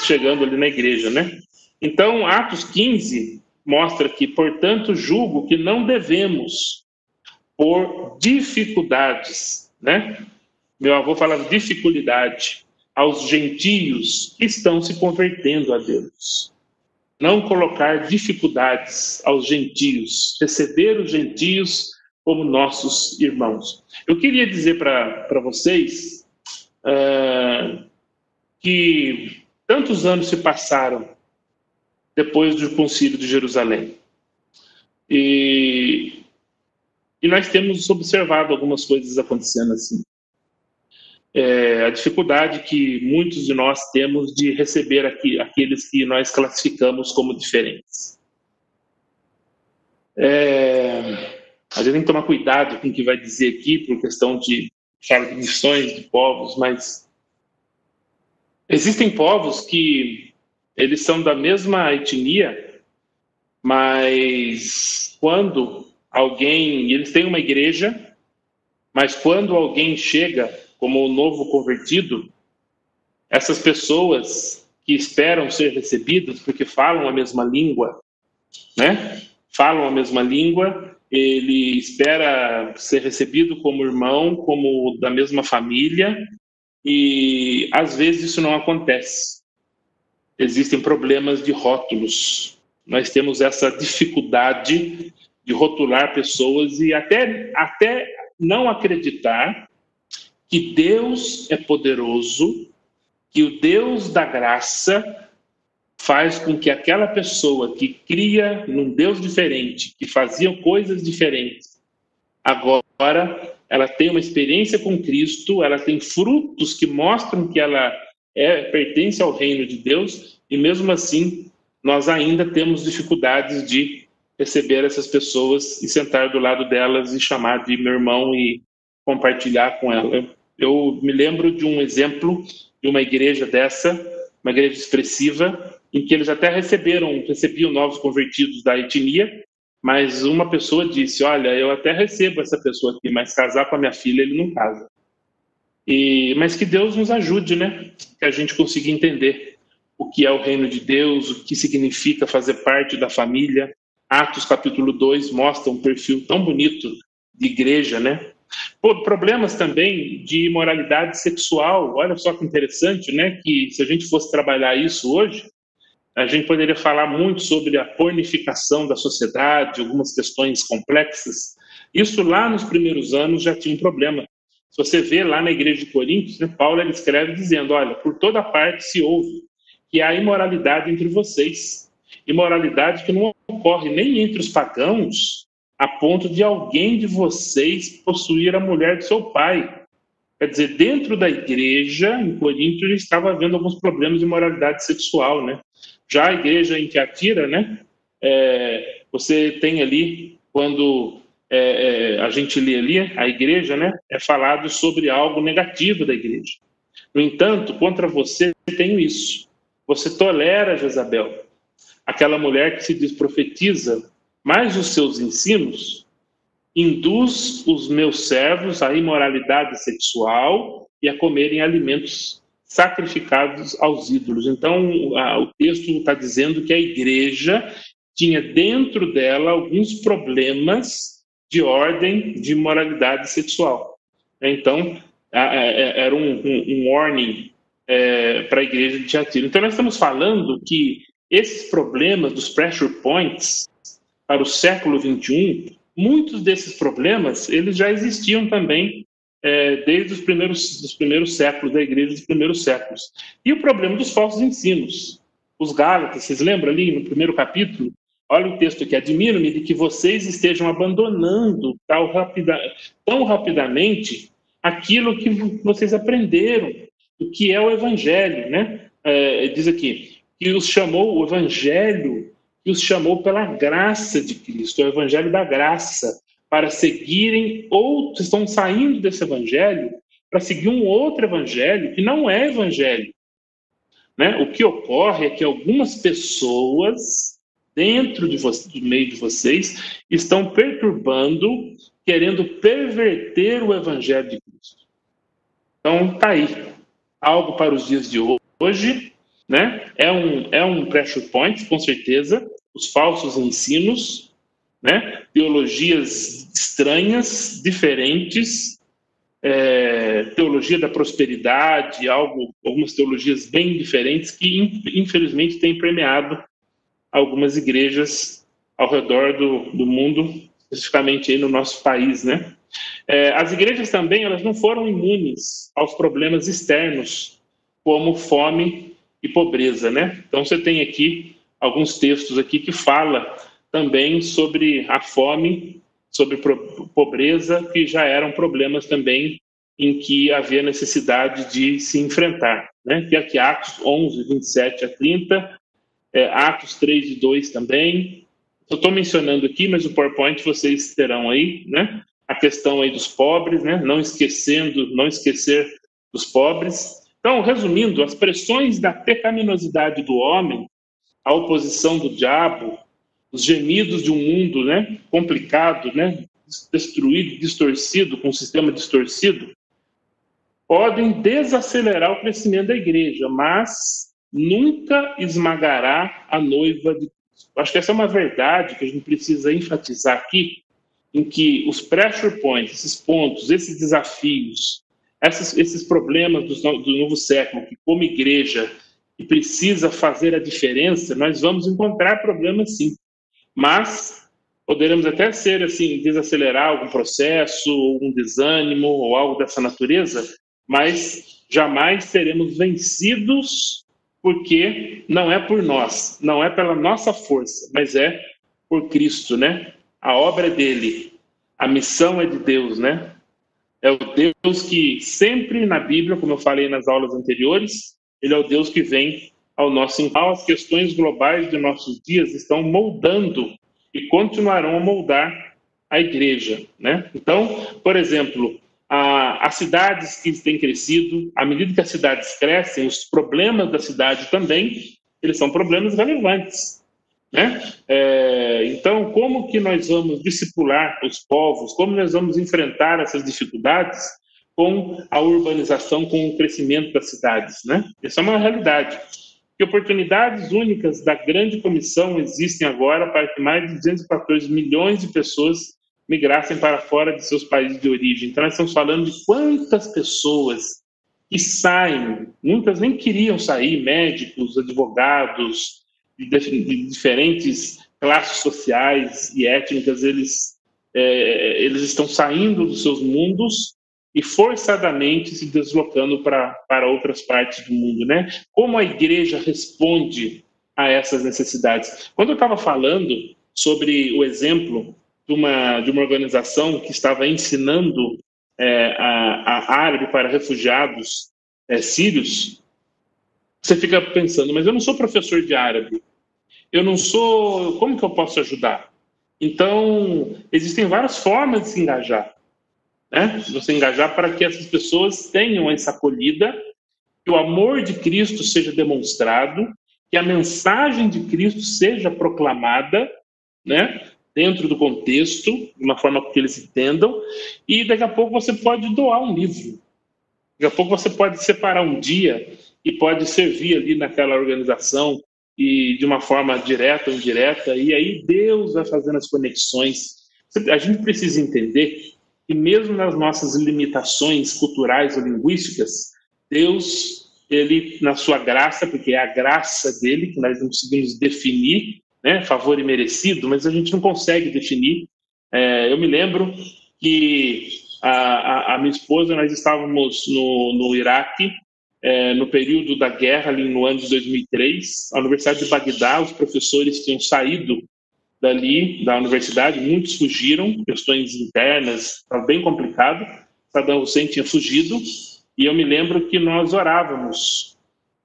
chegando ali na igreja, né? Então, Atos 15 mostra que, portanto, julgo que não devemos por dificuldades, né? Meu avô falava dificuldade aos gentios que estão se convertendo a Deus. Não colocar dificuldades aos gentios, receber os gentios como nossos irmãos. Eu queria dizer para vocês uh, que tantos anos se passaram depois do Concílio de Jerusalém. E, e nós temos observado algumas coisas acontecendo assim é, a dificuldade que muitos de nós temos de receber aqui, aqueles que nós classificamos como diferentes. É, a gente tem que tomar cuidado com o que vai dizer aqui, por questão de fala de missões de povos, mas existem povos que eles são da mesma etnia, mas quando alguém, eles têm uma igreja, mas quando alguém chega como o novo convertido, essas pessoas que esperam ser recebidas porque falam a mesma língua, né? Falam a mesma língua, ele espera ser recebido como irmão, como da mesma família, e às vezes isso não acontece. Existem problemas de rótulos. Nós temos essa dificuldade de rotular pessoas e até, até não acreditar que Deus é poderoso, que o Deus da graça faz com que aquela pessoa que cria num Deus diferente, que fazia coisas diferentes, agora ela tem uma experiência com Cristo, ela tem frutos que mostram que ela é pertence ao reino de Deus e mesmo assim nós ainda temos dificuldades de receber essas pessoas e sentar do lado delas e chamar de meu irmão e compartilhar com ela. Eu me lembro de um exemplo de uma igreja dessa, uma igreja expressiva, em que eles até receberam, recebiam novos convertidos da etnia, mas uma pessoa disse: Olha, eu até recebo essa pessoa aqui, mas casar com a minha filha ele não casa. E, mas que Deus nos ajude, né? Que a gente consiga entender o que é o reino de Deus, o que significa fazer parte da família. Atos capítulo 2 mostra um perfil tão bonito de igreja, né? Problemas também de imoralidade sexual. Olha só que interessante, né? Que se a gente fosse trabalhar isso hoje, a gente poderia falar muito sobre a pornificação da sociedade, algumas questões complexas. Isso lá nos primeiros anos já tinha um problema. Se você vê lá na igreja de Coríntios, né, Paulo ele escreve dizendo: Olha, por toda parte se ouve que há imoralidade entre vocês. Imoralidade que não ocorre nem entre os pagãos, a ponto de alguém de vocês possuir a mulher de seu pai. Quer dizer, dentro da igreja, em Corinto, já estava havendo alguns problemas de moralidade sexual, né? Já a igreja em Tiatira, né? É, você tem ali, quando é, é, a gente lê ali, a igreja, né? É falado sobre algo negativo da igreja. No entanto, contra você, tenho isso. Você tolera Jezabel, aquela mulher que se diz profetiza, mas os seus ensinos induz os meus servos à imoralidade sexual e a comerem alimentos sacrificados aos ídolos. Então, a, o texto está dizendo que a igreja tinha dentro dela alguns problemas de ordem de moralidade sexual. Então, a, a, era um, um, um warning é, para a igreja de Tiatira. Então, nós estamos falando que esses problemas dos pressure points para o século XXI, muitos desses problemas eles já existiam também é, desde os primeiros, dos primeiros séculos da igreja, dos primeiros séculos. E o problema dos falsos ensinos. Os Gálatas, vocês lembram ali no primeiro capítulo? Olha o texto aqui. Admiro-me de que vocês estejam abandonando rapida, tão rapidamente aquilo que vocês aprenderam, o que é o Evangelho, né? É, diz aqui que os chamou o Evangelho, que os chamou pela graça de Cristo, o Evangelho da graça, para seguirem outros, estão saindo desse Evangelho para seguir um outro Evangelho que não é Evangelho. Né? O que ocorre é que algumas pessoas dentro de do meio de vocês, estão perturbando, querendo perverter o evangelho de Cristo. Então, tá aí. Algo para os dias de hoje, né? É um, é um pressure point, com certeza. Os falsos ensinos, né? Teologias estranhas, diferentes, é, teologia da prosperidade, algo, algumas teologias bem diferentes que infelizmente têm permeado algumas igrejas ao redor do, do mundo, especificamente aí no nosso país, né? É, as igrejas também elas não foram imunes aos problemas externos, como fome e pobreza, né? Então você tem aqui alguns textos aqui que fala também sobre a fome, sobre pobreza, que já eram problemas também em que havia necessidade de se enfrentar, né? Aqui Atos 11, 27 a 30 é, Atos 3 e 2 também. Eu estou mencionando aqui, mas o PowerPoint vocês terão aí, né? A questão aí dos pobres, né? Não esquecendo, não esquecer dos pobres. Então, resumindo, as pressões da pecaminosidade do homem, a oposição do diabo, os gemidos de um mundo, né? Complicado, né? Destruído, distorcido, com um sistema distorcido, podem desacelerar o crescimento da igreja, mas nunca esmagará a noiva de Cristo. Acho que essa é uma verdade que a gente precisa enfatizar aqui, em que os pressure points, esses pontos, esses desafios, esses, esses problemas do, do novo século, que como igreja que precisa fazer a diferença, nós vamos encontrar problemas sim, mas poderemos até ser assim desacelerar algum processo, um desânimo ou algo dessa natureza, mas jamais seremos vencidos porque não é por nós, não é pela nossa força, mas é por Cristo, né? A obra é dele, a missão é de Deus, né? É o Deus que sempre na Bíblia, como eu falei nas aulas anteriores, ele é o Deus que vem ao nosso encontro. As questões globais de nossos dias estão moldando e continuarão a moldar a igreja, né? Então, por exemplo, a, as cidades que têm crescido, à medida que as cidades crescem, os problemas da cidade também, eles são problemas relevantes. Né? É, então, como que nós vamos discipular os povos? Como nós vamos enfrentar essas dificuldades com a urbanização, com o crescimento das cidades? Né? Essa é uma realidade. Que oportunidades únicas da grande comissão existem agora para que mais de 214 milhões de pessoas migrassem para fora de seus países de origem. Então, nós estamos falando de quantas pessoas que saem, muitas nem queriam sair, médicos, advogados, de, de diferentes classes sociais e étnicas, eles, é, eles estão saindo dos seus mundos e forçadamente se deslocando para, para outras partes do mundo, né? Como a igreja responde a essas necessidades? Quando eu estava falando sobre o exemplo de uma, de uma organização que estava ensinando é, a, a árabe para refugiados é, sírios, você fica pensando, mas eu não sou professor de árabe, eu não sou, como que eu posso ajudar? Então, existem várias formas de se engajar, né? Você engajar para que essas pessoas tenham essa acolhida, que o amor de Cristo seja demonstrado, que a mensagem de Cristo seja proclamada, né? dentro do contexto, de uma forma que eles entendam, e daqui a pouco você pode doar um livro. Daqui a pouco você pode separar um dia e pode servir ali naquela organização e de uma forma direta ou indireta, e aí Deus vai fazendo as conexões. A gente precisa entender que mesmo nas nossas limitações culturais ou linguísticas, Deus, ele na sua graça, porque é a graça dele que nós não conseguimos definir, né, favor e merecido, mas a gente não consegue definir. É, eu me lembro que a, a, a, minha esposa, nós estávamos no, no Iraque, é, no período da guerra, ali no ano de 2003, a Universidade de Bagdá, os professores tinham saído dali, da universidade, muitos fugiram, questões internas, estava bem complicado. Saddam Hussein tinha fugido, e eu me lembro que nós orávamos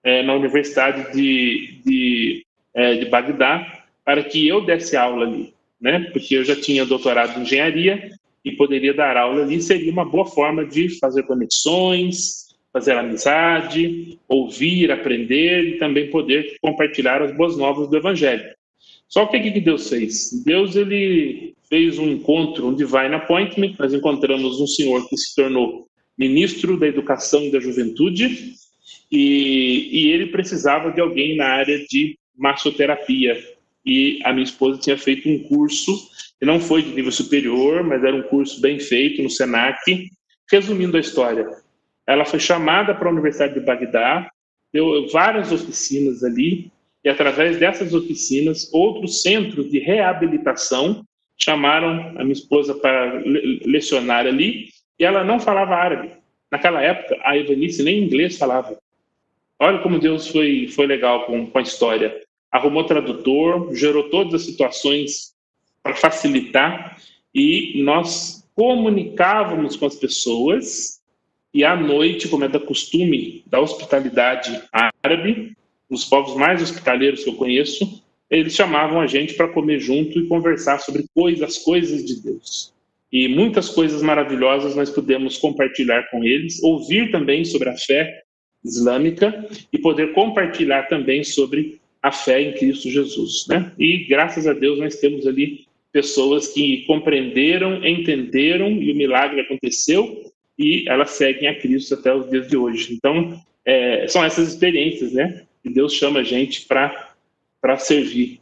é, na Universidade de, de, é, de Bagdá para que eu desse aula ali, né? porque eu já tinha doutorado em engenharia e poderia dar aula ali, seria uma boa forma de fazer conexões, fazer amizade, ouvir, aprender e também poder compartilhar as boas novas do Evangelho. Só que o que Deus fez? Deus ele fez um encontro, um divine appointment. Nós encontramos um senhor que se tornou ministro da Educação e da Juventude e, e ele precisava de alguém na área de massoterapia. E a minha esposa tinha feito um curso que não foi de nível superior, mas era um curso bem feito no Senac. Resumindo a história, ela foi chamada para a Universidade de Bagdá, deu várias oficinas ali, e através dessas oficinas, outros centros de reabilitação chamaram a minha esposa para lecionar ali, e ela não falava árabe. Naquela época, a Evanice nem inglês falava. Olha como Deus foi, foi legal com, com a história. Arrumou tradutor, gerou todas as situações para facilitar, e nós comunicávamos com as pessoas, e à noite, como é da costume da hospitalidade árabe, os povos mais hospitaleiros que eu conheço, eles chamavam a gente para comer junto e conversar sobre coisas, as coisas de Deus. E muitas coisas maravilhosas nós pudemos compartilhar com eles, ouvir também sobre a fé islâmica e poder compartilhar também sobre a fé em Cristo Jesus, né? E graças a Deus nós temos ali pessoas que compreenderam, entenderam e o milagre aconteceu e elas seguem a Cristo até os dias de hoje. Então, é, são essas experiências, né? Que Deus chama a gente para servir.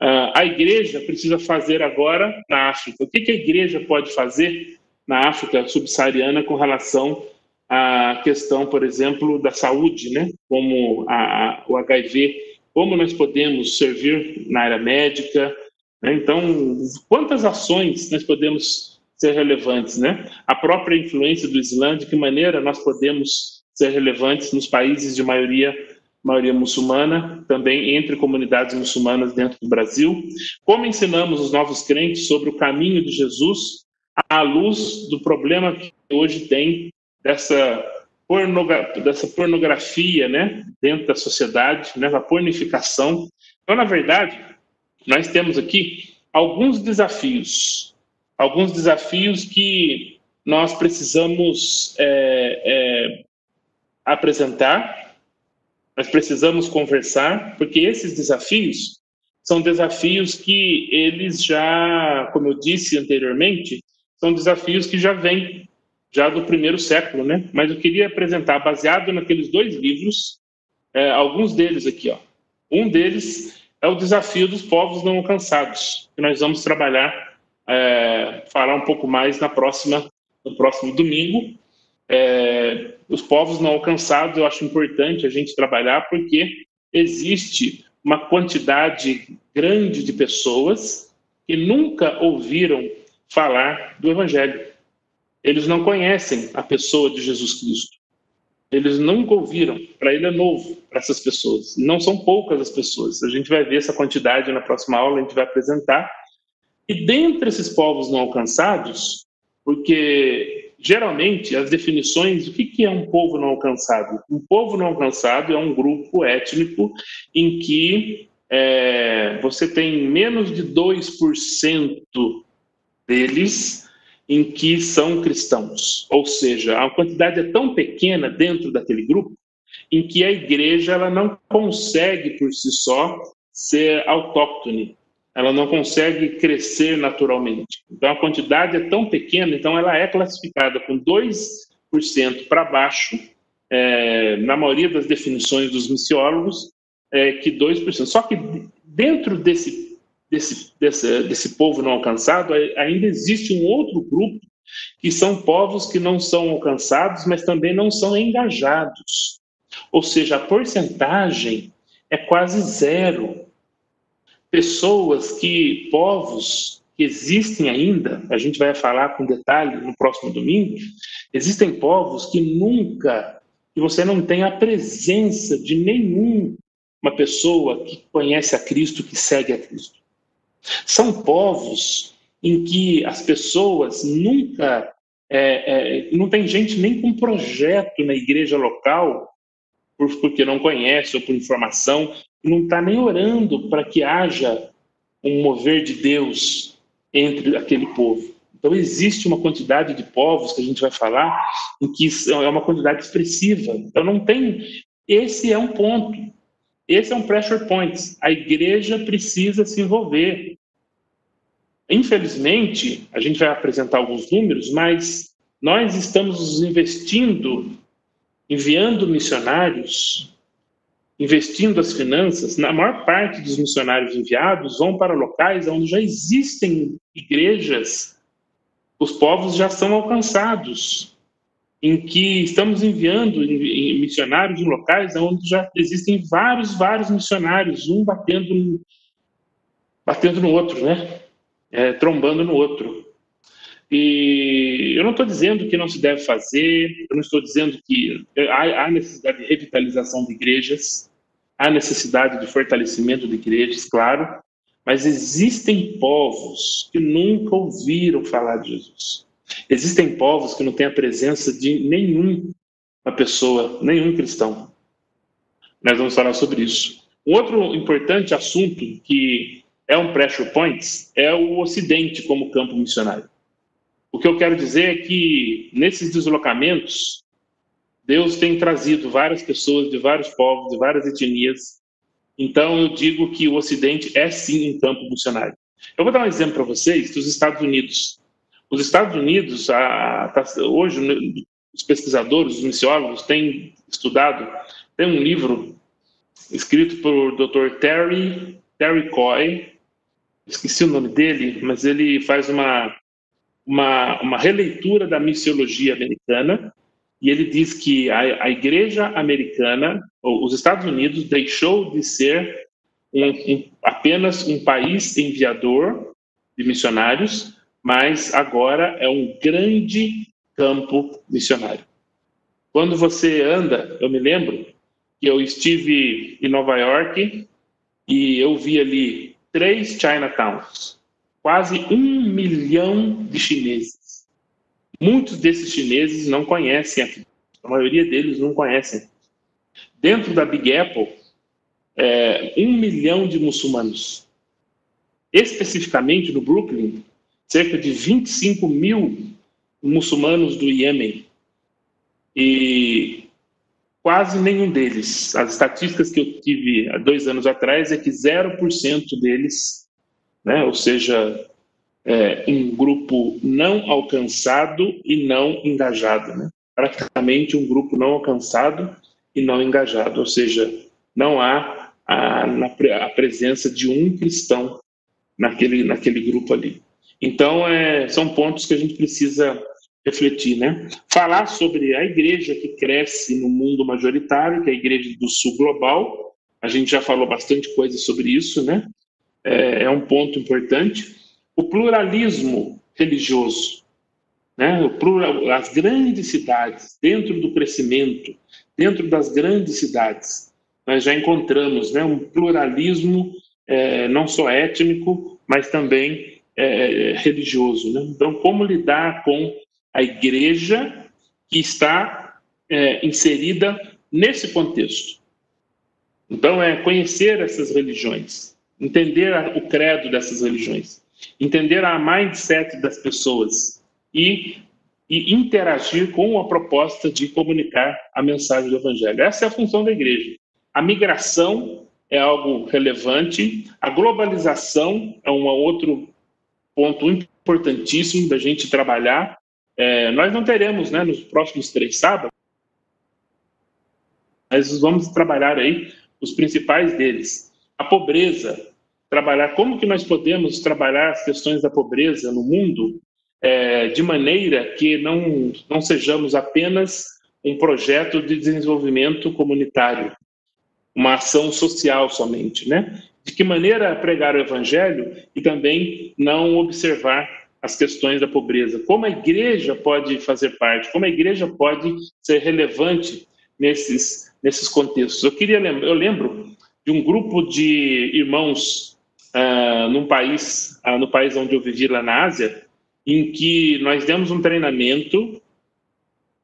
Uh, a igreja precisa fazer agora na África. O que, que a igreja pode fazer na África subsaariana com relação à questão, por exemplo, da saúde, né? como a, a, o HIV, como nós podemos servir na área médica. Né? Então, quantas ações nós podemos ser relevantes? Né? A própria influência do Islã, de que maneira nós podemos ser relevantes nos países de maioria maioria muçulmana, também entre comunidades muçulmanas dentro do Brasil. Como ensinamos os novos crentes sobre o caminho de Jesus à luz do problema que hoje tem dessa, dessa pornografia né, dentro da sociedade, né, a pornificação. Então, na verdade, nós temos aqui alguns desafios, alguns desafios que nós precisamos é, é, apresentar nós precisamos conversar, porque esses desafios são desafios que eles já, como eu disse anteriormente, são desafios que já vêm já do primeiro século, né? Mas eu queria apresentar, baseado naqueles dois livros, é, alguns deles aqui, ó. Um deles é o desafio dos povos não alcançados, que nós vamos trabalhar, é, falar um pouco mais na próxima, no próximo domingo. É, os povos não alcançados, eu acho importante a gente trabalhar, porque existe uma quantidade grande de pessoas que nunca ouviram falar do Evangelho. Eles não conhecem a pessoa de Jesus Cristo. Eles nunca ouviram. Para ele é novo, para essas pessoas. Não são poucas as pessoas. A gente vai ver essa quantidade na próxima aula, a gente vai apresentar. E dentre esses povos não alcançados, porque geralmente, as definições, o que é um povo não alcançado? Um povo não alcançado é um grupo étnico em que é, você tem menos de 2% deles em que são cristãos. Ou seja, a quantidade é tão pequena dentro daquele grupo em que a igreja ela não consegue por si só ser autóctone ela não consegue crescer naturalmente. Então a quantidade é tão pequena, então ela é classificada com 2% para baixo, é, na maioria das definições dos missiólogos, é, que 2%. Só que dentro desse, desse, desse, desse povo não alcançado, ainda existe um outro grupo, que são povos que não são alcançados, mas também não são engajados. Ou seja, a porcentagem é quase zero pessoas que, povos que existem ainda, a gente vai falar com detalhe no próximo domingo, existem povos que nunca, que você não tem a presença de nenhuma pessoa que conhece a Cristo, que segue a Cristo. São povos em que as pessoas nunca. É, é, não tem gente nem com projeto na igreja local, porque não conhece ou por informação, não está nem orando para que haja um mover de Deus entre aquele povo. Então, existe uma quantidade de povos que a gente vai falar em que é uma quantidade expressiva. Então, não tem. Esse é um ponto. Esse é um pressure point. A igreja precisa se envolver. Infelizmente, a gente vai apresentar alguns números, mas nós estamos investindo, enviando missionários, investindo as finanças. Na maior parte dos missionários enviados vão para locais onde já existem igrejas os povos já são alcançados, em que estamos enviando missionários em locais onde já existem vários, vários missionários, um batendo no, batendo no outro, né? É, trombando no outro. E eu não estou dizendo que não se deve fazer, eu não estou dizendo que há, há necessidade de revitalização de igrejas, há necessidade de fortalecimento de igrejas, claro, mas existem povos que nunca ouviram falar de Jesus. Existem povos que não têm a presença de nenhuma pessoa, nenhum cristão. Nós vamos falar sobre isso. Um outro importante assunto que é um pressure point é o Ocidente como campo missionário. O que eu quero dizer é que nesses deslocamentos, Deus tem trazido várias pessoas de vários povos, de várias etnias, então, eu digo que o Ocidente é sim um campo missionário. Eu vou dar um exemplo para vocês dos Estados Unidos. Os Estados Unidos, a, a, tá, hoje, os pesquisadores, os missiólogos têm estudado, tem um livro escrito por Dr. Terry, Terry Coy, esqueci o nome dele, mas ele faz uma, uma, uma releitura da missiologia americana, e ele diz que a, a igreja americana os Estados Unidos deixou de ser um, um, apenas um país enviador de missionários, mas agora é um grande campo missionário. Quando você anda, eu me lembro que eu estive em Nova York e eu vi ali três Chinatowns, quase um milhão de chineses. Muitos desses chineses não conhecem a maioria deles não conhecem Dentro da Big Apple, é, um milhão de muçulmanos. Especificamente no Brooklyn, cerca de 25 mil muçulmanos do Iêmen. E quase nenhum deles, as estatísticas que eu tive há dois anos atrás, é que 0% deles, né, ou seja, é, um grupo não alcançado e não engajado. Né? Praticamente um grupo não alcançado e não engajado, ou seja, não há a, a presença de um cristão naquele, naquele grupo ali. Então, é, são pontos que a gente precisa refletir, né? Falar sobre a igreja que cresce no mundo majoritário, que é a igreja do sul global, a gente já falou bastante coisa sobre isso, né? É, é um ponto importante. O pluralismo religioso, né? Plural, as grandes cidades, dentro do crescimento, dentro das grandes cidades, nós já encontramos né, um pluralismo é, não só étnico, mas também é, religioso. Né? Então, como lidar com a igreja que está é, inserida nesse contexto? Então, é conhecer essas religiões, entender o credo dessas religiões, entender a mindset das pessoas e e interagir com a proposta de comunicar a mensagem do Evangelho. Essa é a função da igreja. A migração é algo relevante, a globalização é um outro ponto importantíssimo da gente trabalhar. É, nós não teremos, né, nos próximos três sábados, mas vamos trabalhar aí os principais deles. A pobreza, trabalhar como que nós podemos trabalhar as questões da pobreza no mundo é, de maneira que não, não sejamos apenas um projeto de desenvolvimento comunitário, uma ação social somente, né? De que maneira pregar o evangelho e também não observar as questões da pobreza? Como a igreja pode fazer parte? Como a igreja pode ser relevante nesses nesses contextos? Eu queria eu lembro de um grupo de irmãos uh, num país, uh, no país onde eu vivi lá na Ásia, em que nós demos um treinamento.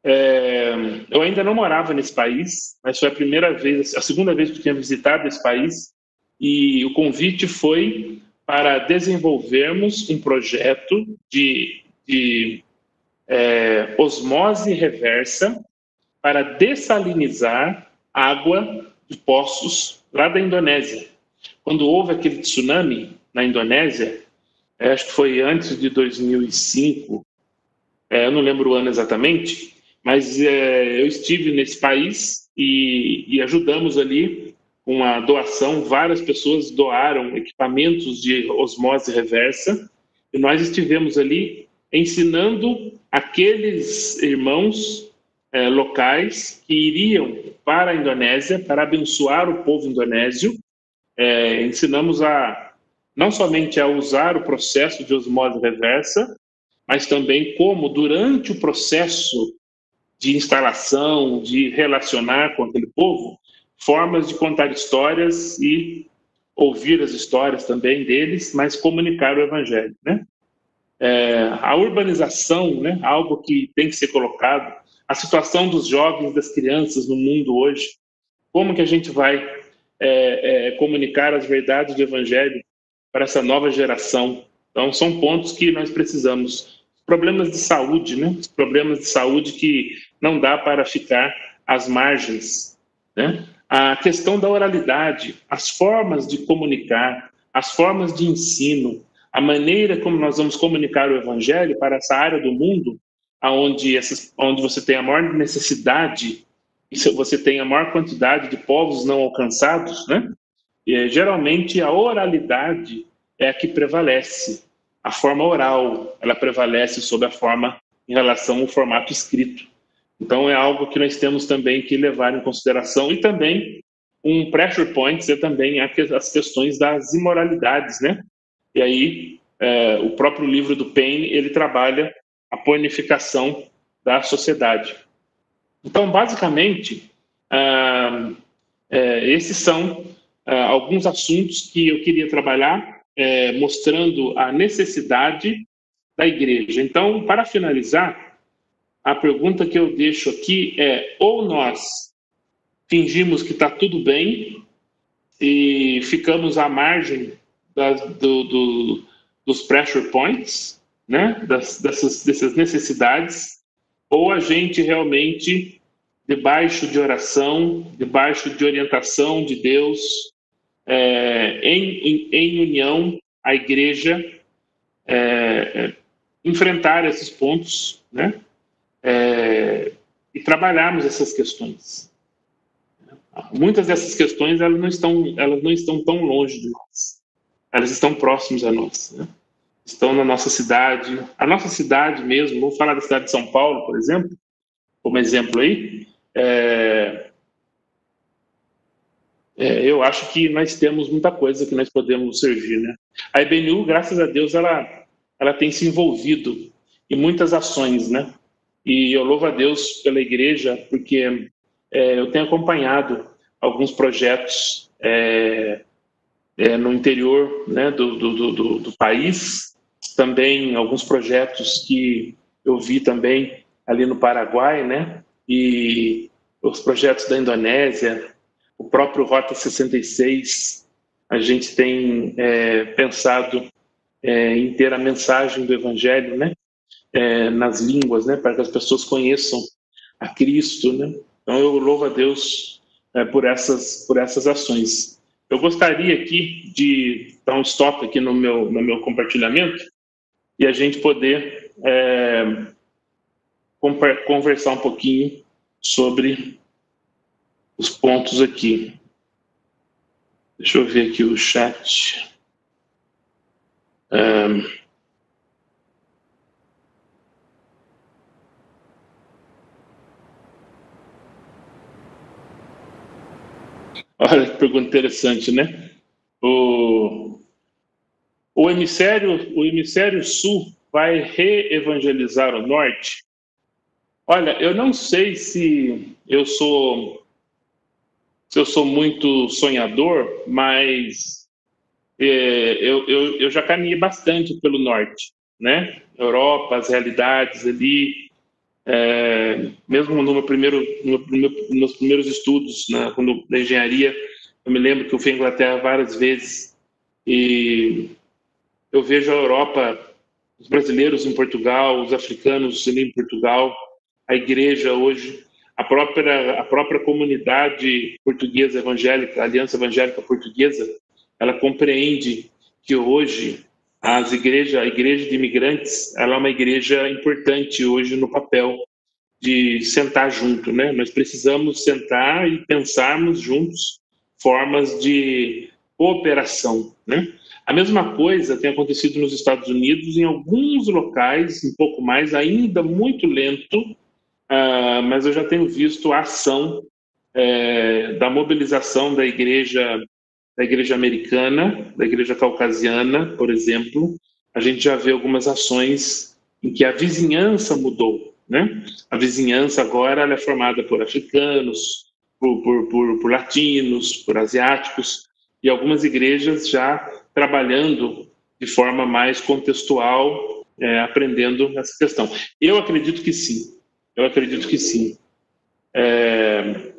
É, eu ainda não morava nesse país, mas foi a primeira vez, a segunda vez que eu tinha visitado esse país, e o convite foi para desenvolvermos um projeto de, de é, osmose reversa para dessalinizar água de poços lá da Indonésia. Quando houve aquele tsunami na Indonésia, é, acho que foi antes de 2005, é, eu não lembro o ano exatamente, mas é, eu estive nesse país e, e ajudamos ali com a doação, várias pessoas doaram equipamentos de osmose reversa e nós estivemos ali ensinando aqueles irmãos locais que iriam para a Indonésia para abençoar o povo indonésio. É, ensinamos a não somente a usar o processo de osmose reversa, mas também como durante o processo de instalação, de relacionar com aquele povo, formas de contar histórias e ouvir as histórias também deles, mas comunicar o evangelho, né? É, a urbanização, né, algo que tem que ser colocado, a situação dos jovens, das crianças no mundo hoje, como que a gente vai é, é, comunicar as verdades do evangelho para essa nova geração? Então, são pontos que nós precisamos. Problemas de saúde, né? Problemas de saúde que não dá para ficar às margens, né? a questão da oralidade, as formas de comunicar, as formas de ensino, a maneira como nós vamos comunicar o evangelho para essa área do mundo, aonde essas, onde você tem a maior necessidade, você tem a maior quantidade de povos não alcançados, né? E, geralmente a oralidade é a que prevalece. A forma oral, ela prevalece sobre a forma em relação ao formato escrito. Então, é algo que nós temos também que levar em consideração. E também, um pressure point é também as questões das imoralidades, né? E aí, é, o próprio livro do Payne, ele trabalha a ponificação da sociedade. Então, basicamente, ah, é, esses são ah, alguns assuntos que eu queria trabalhar, é, mostrando a necessidade da igreja. Então, para finalizar, a pergunta que eu deixo aqui é: ou nós fingimos que está tudo bem e ficamos à margem do, do, dos pressure points, né? Das, dessas, dessas necessidades, ou a gente realmente, debaixo de oração, debaixo de orientação de Deus, é, em, em, em, união, a igreja é, é enfrentar esses pontos, né? é, e trabalharmos essas questões. Muitas dessas questões elas não estão, elas não estão tão longe de nós. Elas estão próximas a nós. Né? Estão na nossa cidade. A nossa cidade mesmo, vou falar da cidade de São Paulo, por exemplo, como exemplo aí. É, é, eu acho que nós temos muita coisa que nós podemos servir, né? A IBNU, graças a Deus, ela, ela tem se envolvido em muitas ações, né? E eu louvo a Deus pela igreja, porque é, eu tenho acompanhado alguns projetos é, é, no interior né, do, do, do, do, país, também alguns projetos que eu vi também ali no Paraguai, né, e os projetos da Indonésia, o próprio Rota 66, a gente tem é, pensado é, em ter a mensagem do Evangelho, né, é, nas línguas, né, para que as pessoas conheçam a Cristo, né? Então eu louvo a Deus é, por essas por essas ações. Eu gostaria aqui de dar um stop aqui no meu no meu compartilhamento e a gente poder é, conversar um pouquinho sobre os pontos aqui. Deixa eu ver aqui o chat. É, Olha que pergunta interessante, né? O, o hemisfério, o hemisfério sul vai reevangelizar o norte? Olha, eu não sei se eu sou se eu sou muito sonhador, mas é, eu, eu, eu já caminhei bastante pelo norte, né? Europa, as realidades ali, é, mesmo no meu primeiro, no nos primeiros estudos na, na engenharia, eu me lembro que eu fui à Inglaterra várias vezes e eu vejo a Europa, os brasileiros em Portugal, os africanos ali em Portugal, a igreja hoje, a própria, a própria comunidade portuguesa evangélica, a Aliança Evangélica Portuguesa, ela compreende que hoje as igrejas, a igreja de imigrantes, ela é uma igreja importante hoje no papel de sentar junto, né? Nós precisamos sentar e pensarmos juntos formas de cooperação, né? A mesma coisa tem acontecido nos Estados Unidos, em alguns locais, um pouco mais, ainda muito lento, uh, mas eu já tenho visto a ação é, da mobilização da igreja da igreja americana, da igreja caucasiana, por exemplo, a gente já vê algumas ações em que a vizinhança mudou, né? A vizinhança agora é formada por africanos, por, por, por, por latinos, por asiáticos, e algumas igrejas já trabalhando de forma mais contextual, é, aprendendo essa questão. Eu acredito que sim, eu acredito que sim. É,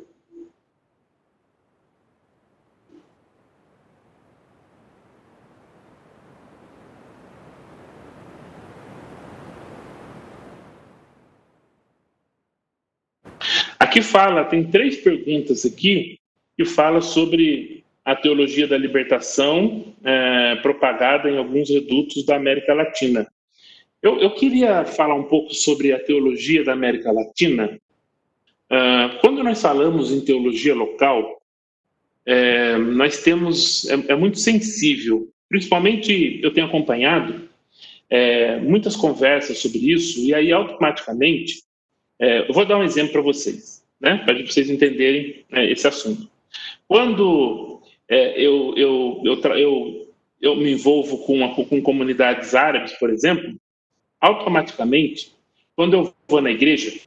Aqui fala, tem três perguntas aqui que fala sobre a teologia da libertação é, propagada em alguns redutos da América Latina. Eu, eu, queria falar um pouco sobre a teologia da América Latina. Uh, quando nós falamos em teologia local, é, nós temos é, é, muito sensível. Principalmente, eu tenho acompanhado é, muitas conversas sobre isso e aí automaticamente, é, eu vou dar um exemplo para vocês né, para vocês entenderem é, esse assunto. Quando é, eu, eu, eu, eu, eu me envolvo com, com comunidades árabes, por exemplo, automaticamente, quando eu vou na igreja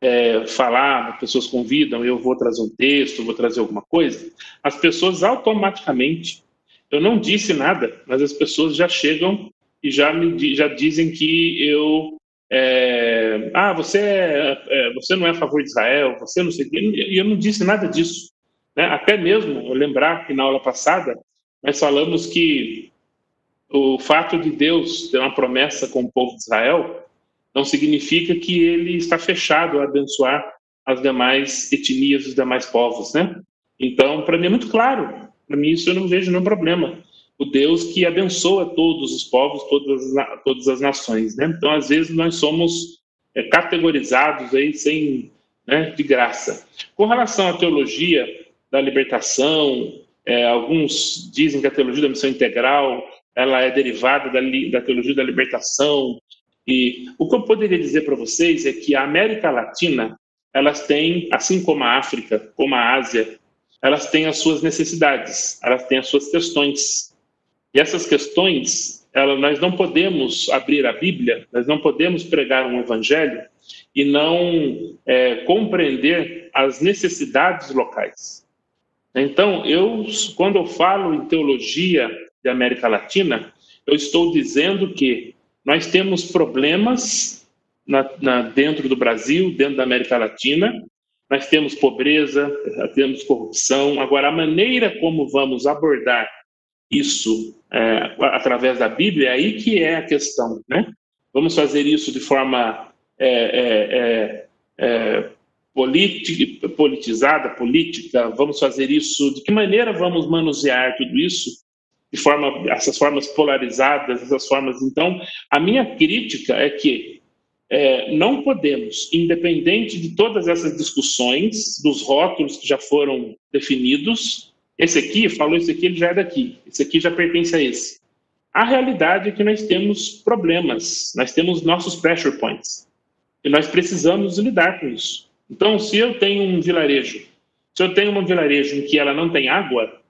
é, falar, as pessoas convidam, eu vou trazer um texto, vou trazer alguma coisa, as pessoas automaticamente, eu não disse nada, mas as pessoas já chegam e já me já dizem que eu é, ah, você, é, é, você não é a favor de Israel, você não sei o quê, e eu não disse nada disso. Né? Até mesmo, lembrar que na aula passada, nós falamos que o fato de Deus ter uma promessa com o povo de Israel não significa que ele está fechado a abençoar as demais etnias, os demais povos, né? Então, para mim é muito claro. Para mim isso eu não vejo nenhum problema o Deus que abençoa todos os povos, todas, todas as nações, né? Então, às vezes, nós somos é, categorizados aí sem, né, de graça. Com relação à teologia da libertação, é, alguns dizem que a teologia da missão integral ela é derivada da, da teologia da libertação. E o que eu poderia dizer para vocês é que a América Latina, elas têm, assim como a África, como a Ásia, elas têm as suas necessidades, elas têm as suas questões. E essas questões, ela, nós não podemos abrir a Bíblia, nós não podemos pregar um evangelho e não é, compreender as necessidades locais. Então, eu, quando eu falo em teologia de América Latina, eu estou dizendo que nós temos problemas na, na, dentro do Brasil, dentro da América Latina, nós temos pobreza, temos corrupção. Agora, a maneira como vamos abordar isso é, através da Bíblia, é aí que é a questão, né? Vamos fazer isso de forma é, é, é, é politizada, política, vamos fazer isso, de que maneira vamos manusear tudo isso? De forma, essas formas polarizadas, essas formas. Então, a minha crítica é que é, não podemos, independente de todas essas discussões, dos rótulos que já foram definidos, esse aqui falou isso aqui, ele já é daqui. Esse aqui já pertence a esse. A realidade é que nós temos problemas, nós temos nossos pressure points. E nós precisamos lidar com isso. Então, se eu tenho um vilarejo, se eu tenho um vilarejo em que ela não tem água,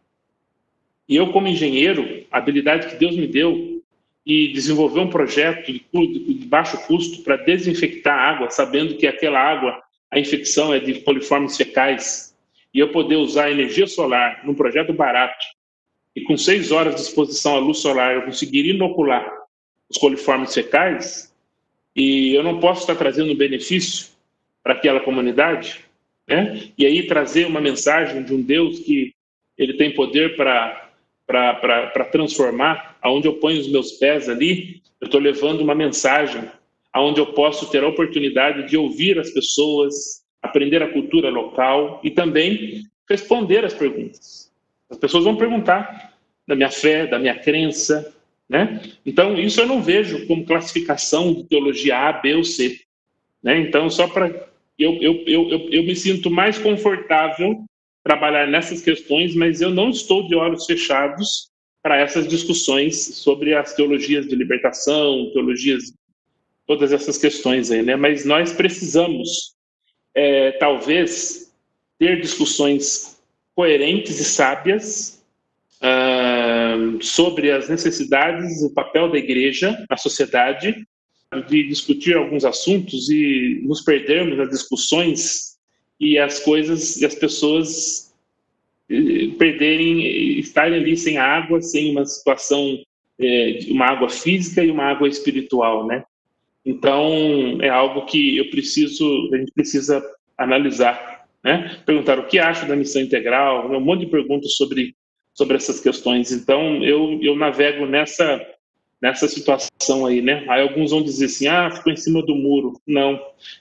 e eu, como engenheiro, a habilidade que Deus me deu e desenvolver um projeto de, de baixo custo para desinfectar a água, sabendo que aquela água, a infecção é de coliformes fecais, e eu poder usar energia solar num projeto barato e com seis horas de exposição à luz solar eu conseguir inocular os coliformes fecais, e eu não posso estar trazendo benefício para aquela comunidade, né? E aí trazer uma mensagem de um Deus que ele tem poder para para transformar, aonde eu ponho os meus pés ali, eu estou levando uma mensagem, aonde eu posso ter a oportunidade de ouvir as pessoas, aprender a cultura local e também responder as perguntas. As pessoas vão perguntar da minha fé, da minha crença, né? Então, isso eu não vejo como classificação de teologia A, B ou C. Né? Então, só para. Eu, eu, eu, eu me sinto mais confortável trabalhar nessas questões, mas eu não estou de olhos fechados para essas discussões sobre as teologias de libertação, teologias, todas essas questões aí, né? Mas nós precisamos, é, talvez, ter discussões coerentes e sábias uh, sobre as necessidades o papel da igreja na sociedade, de discutir alguns assuntos e nos perdermos nas discussões e as coisas e as pessoas eh, perderem, estarem ali sem água, sem uma situação, é, uma água física e uma água espiritual, né? Então é algo que eu preciso, a gente precisa analisar, né? Perguntar o que acho da missão integral, um monte de perguntas sobre sobre essas questões. Então eu eu navego nessa nessa situação aí, né? Aí alguns vão dizer assim, ah, ficou em cima do muro. Não,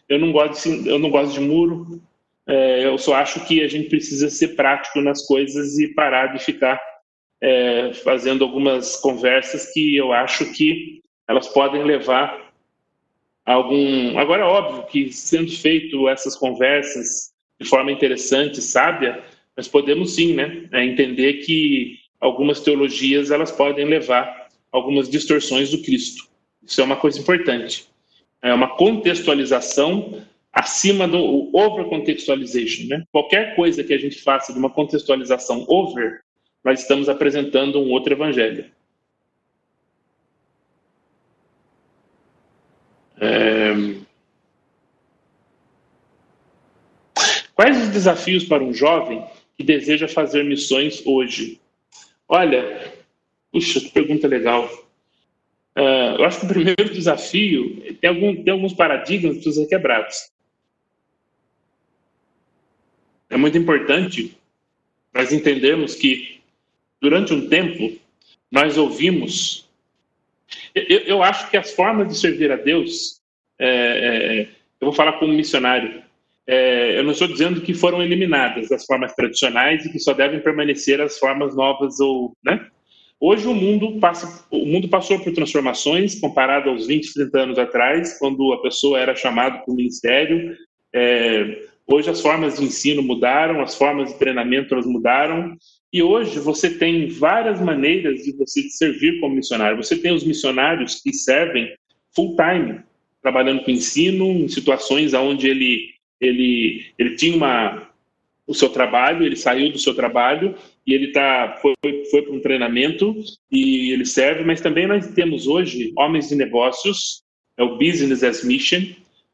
eu não gosto de, eu não gosto de muro. É, eu só acho que a gente precisa ser prático nas coisas e parar de ficar é, fazendo algumas conversas que eu acho que elas podem levar a algum. Agora, é óbvio que sendo feito essas conversas de forma interessante, sábia, nós podemos sim, né, é, entender que algumas teologias elas podem levar algumas distorções do Cristo. Isso é uma coisa importante. É uma contextualização acima do over contextualization, né? Qualquer coisa que a gente faça de uma contextualização over, nós estamos apresentando um outro evangelho. É... Quais os desafios para um jovem que deseja fazer missões hoje? Olha, puxa, que pergunta legal. Uh, eu acho que o primeiro desafio tem, algum, tem alguns paradigmas que precisam ser quebrados é muito importante nós entendermos que, durante um tempo, nós ouvimos. Eu, eu acho que as formas de servir a Deus, é, é, eu vou falar como missionário, é, eu não estou dizendo que foram eliminadas as formas tradicionais e que só devem permanecer as formas novas ou, né? Hoje o mundo passa, o mundo passou por transformações comparado aos 20, 30 anos atrás, quando a pessoa era chamada para o ministério. É, Hoje as formas de ensino mudaram, as formas de treinamento elas mudaram, e hoje você tem várias maneiras de você servir como missionário. Você tem os missionários que servem full time, trabalhando com ensino, em situações onde ele ele ele tinha uma o seu trabalho, ele saiu do seu trabalho e ele tá foi, foi para um treinamento e ele serve, mas também nós temos hoje homens de negócios, é o business as mission,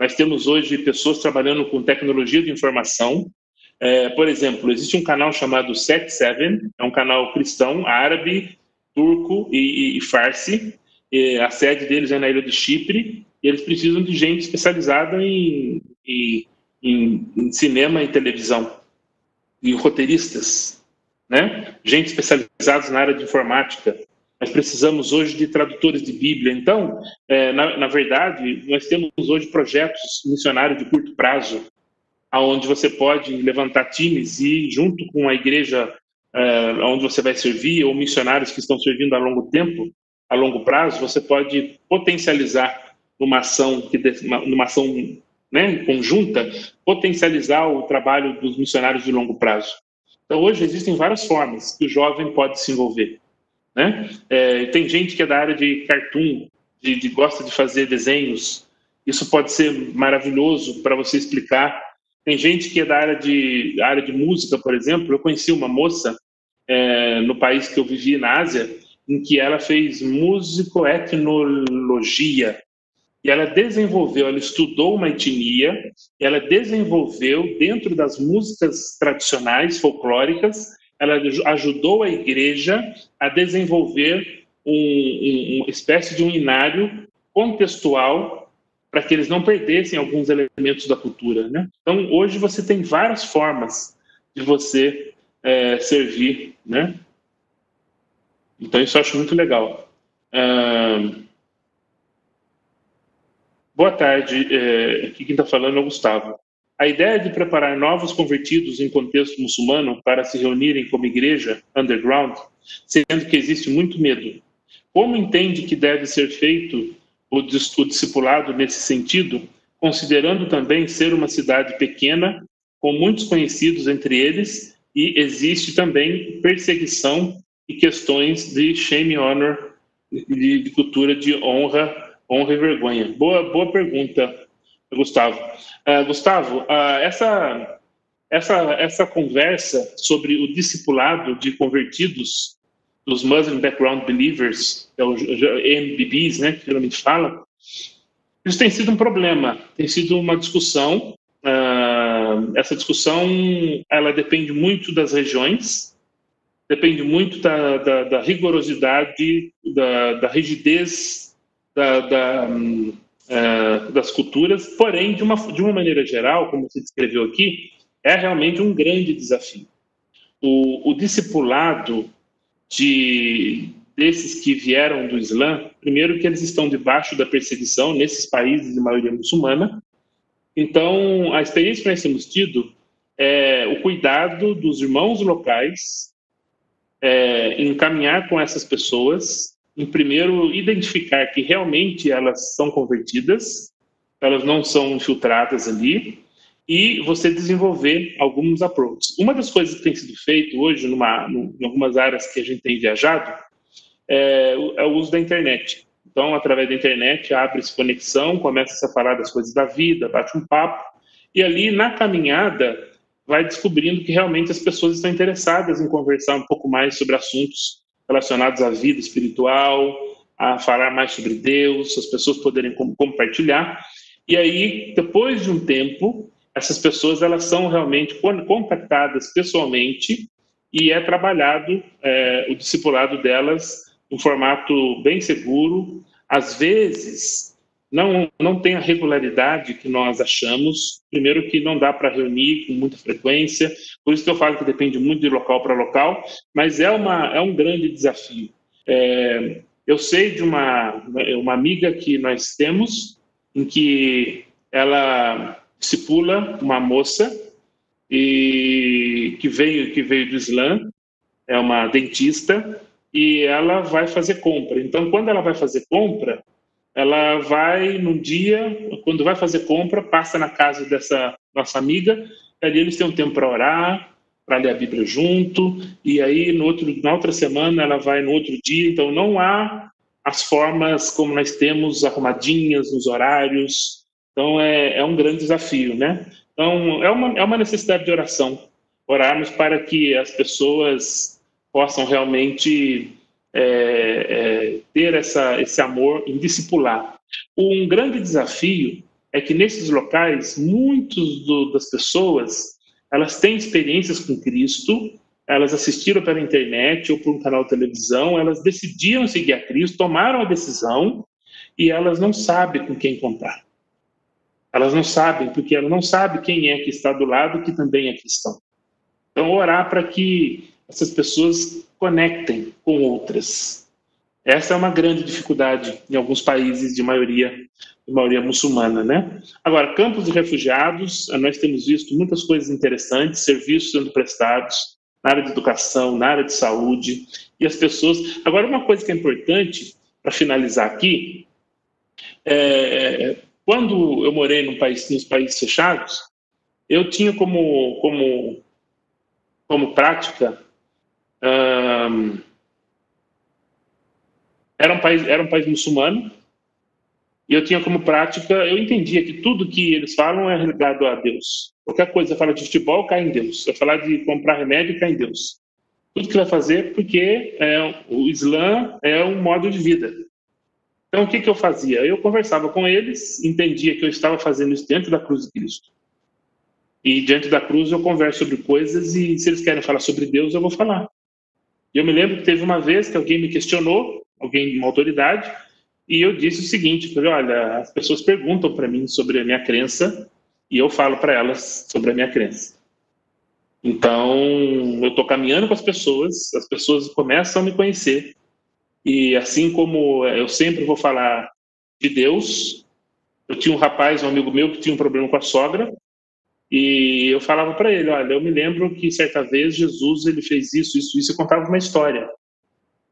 nós temos hoje pessoas trabalhando com tecnologia de informação. É, por exemplo, existe um canal chamado Set Seven, é um canal cristão, árabe, turco e, e, e farsi. A sede deles é na ilha de Chipre. E eles precisam de gente especializada em, em, em, em cinema e televisão, e roteiristas, né? Gente especializada na área de informática, nós precisamos hoje de tradutores de Bíblia. Então, é, na, na, verdade, nós temos hoje projetos missionários de curto prazo, aonde você pode levantar times e, junto com a igreja é, onde você vai servir, ou missionários que estão servindo a longo tempo, a longo prazo, você pode potencializar numa ação, que, numa ação né, conjunta, potencializar o trabalho dos missionários de longo prazo. Então, hoje existem várias formas que o jovem pode se envolver. Né? É, tem gente que é da área de cartoon, de, de, gosta de fazer desenhos. Isso pode ser maravilhoso para você explicar. Tem gente que é da área de, área de música, por exemplo. Eu conheci uma moça é, no país que eu vivi, na Ásia, em que ela fez musicoetnologia. E ela desenvolveu, ela estudou uma etnia, ela desenvolveu, dentro das músicas tradicionais, folclóricas, ela ajudou a igreja a desenvolver um, um, uma espécie de um inário contextual para que eles não perdessem alguns elementos da cultura. Né? Então, hoje você tem várias formas de você é, servir. Né? Então, isso eu acho muito legal. Boa tarde. É, aqui quem está falando é o Gustavo. A ideia de preparar novos convertidos em contexto muçulmano para se reunirem como igreja underground, sendo que existe muito medo. Como entende que deve ser feito o, discipulado nesse sentido, considerando também ser uma cidade pequena, com muitos conhecidos entre eles, e existe também perseguição e questões de shame honor, de, de cultura de honra, honra e vergonha. Boa, boa pergunta, Gustavo. Uh, Gustavo, uh, essa, essa, essa conversa sobre o discipulado de convertidos dos Muslim Background Believers, que é o MBBs, né, que geralmente fala, isso tem sido um problema, tem sido uma discussão. Uh, essa discussão ela depende muito das regiões, depende muito da, da, da rigorosidade, da, da rigidez da, da, uh, das culturas, porém, de uma, de uma maneira geral, como você descreveu aqui, é realmente um grande desafio. O, o discipulado de desses que vieram do Islã, primeiro que eles estão debaixo da perseguição nesses países de maioria muçulmana. Então, a experiência que nós temos tido é o cuidado dos irmãos locais é, em caminhar com essas pessoas, em primeiro identificar que realmente elas são convertidas, elas não são infiltradas ali, e você desenvolver alguns approaches. Uma das coisas que tem sido feito hoje numa, em algumas áreas que a gente tem viajado é, é o uso da internet. Então, através da internet, abre-se conexão, começa a separar das coisas da vida, bate um papo, e ali na caminhada vai descobrindo que realmente as pessoas estão interessadas em conversar um pouco mais sobre assuntos relacionados à vida espiritual, a falar mais sobre Deus, as pessoas poderem compartilhar. E aí, depois de um tempo, essas pessoas elas são realmente contactadas pessoalmente e é trabalhado é, o discipulado delas em formato bem seguro. Às vezes não não tem a regularidade que nós achamos. Primeiro que não dá para reunir com muita frequência, por isso que eu falo que depende muito de local para local, mas é uma é um grande desafio. É, eu sei de uma uma amiga que nós temos em que ela discipula uma moça e que veio que veio do Islã, é uma dentista e ela vai fazer compra. Então, quando ela vai fazer compra, ela vai num dia, quando vai fazer compra, passa na casa dessa nossa amiga, ali eles têm um tempo para orar, para ler a Bíblia junto, e aí no outro, na outra semana ela vai no outro dia, então não há as formas como nós temos arrumadinhas nos horários, então, é, é um grande desafio, né? Então, é uma, é uma necessidade de oração. Orarmos para que as pessoas possam realmente é, é, ter essa, esse amor em discipular. Um grande desafio é que nesses locais, muitos do, das pessoas, elas têm experiências com Cristo, elas assistiram pela internet ou por um canal de televisão, elas decidiram seguir a Cristo, tomaram a decisão e elas não sabem com quem contar. Elas não sabem, porque ela não sabe quem é que está do lado que também é cristão. Então, orar para que essas pessoas conectem com outras. Essa é uma grande dificuldade em alguns países de maioria de maioria muçulmana, né? Agora, campos de refugiados, nós temos visto muitas coisas interessantes, serviços sendo prestados na área de educação, na área de saúde, e as pessoas. Agora, uma coisa que é importante para finalizar aqui é quando eu morei num país, nos países fechados, eu tinha como, como, como prática. Um, era, um país, era um país muçulmano, e eu tinha como prática, eu entendia que tudo que eles falam é ligado a Deus. Qualquer coisa, fala de futebol, cai em Deus. Vai falar de comprar remédio, cai em Deus. Tudo que vai fazer, porque é, o Islã é um modo de vida. Então, o que, que eu fazia? Eu conversava com eles, entendia que eu estava fazendo isso dentro da cruz de Cristo. E diante da cruz eu converso sobre coisas e se eles querem falar sobre Deus, eu vou falar. E eu me lembro que teve uma vez que alguém me questionou, alguém, uma autoridade, e eu disse o seguinte: falei, olha, as pessoas perguntam para mim sobre a minha crença e eu falo para elas sobre a minha crença. Então, eu estou caminhando com as pessoas, as pessoas começam a me conhecer. E assim como eu sempre vou falar de Deus, eu tinha um rapaz, um amigo meu, que tinha um problema com a sogra, e eu falava para ele, olha, eu me lembro que certa vez Jesus ele fez isso, isso, isso, e contava uma história.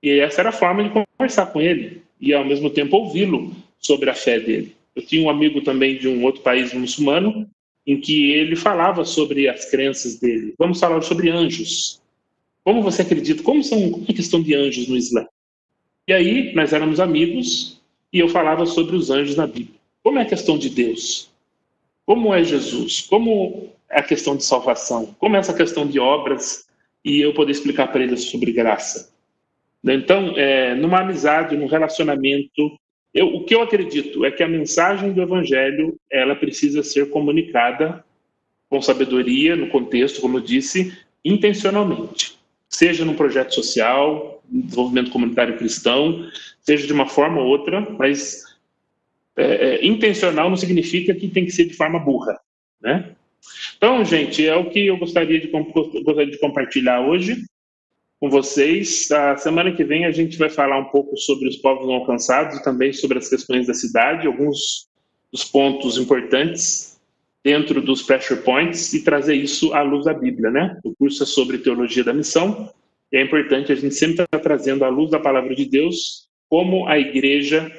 E essa era a forma de conversar com ele e ao mesmo tempo ouvi-lo sobre a fé dele. Eu tinha um amigo também de um outro país muçulmano em que ele falava sobre as crenças dele. Vamos falar sobre anjos. Como você acredita? Como são como é a questão de anjos no Islã? E aí nós éramos amigos e eu falava sobre os anjos na Bíblia. Como é a questão de Deus? Como é Jesus? Como é a questão de salvação? Como é essa questão de obras? E eu poder explicar para eles sobre graça. Então, é, numa amizade, num relacionamento, eu, o que eu acredito é que a mensagem do Evangelho ela precisa ser comunicada com sabedoria, no contexto, como eu disse, intencionalmente. Seja num projeto social, desenvolvimento comunitário cristão, seja de uma forma ou outra, mas é, é, intencional não significa que tem que ser de forma burra, né? Então, gente, é o que eu gostaria de, gostaria de compartilhar hoje com vocês. A semana que vem a gente vai falar um pouco sobre os povos não alcançados e também sobre as questões da cidade, alguns dos pontos importantes dentro dos pressure points e trazer isso à luz da Bíblia, né? O curso é sobre teologia da missão e é importante a gente sempre estar trazendo à luz da palavra de Deus como a igreja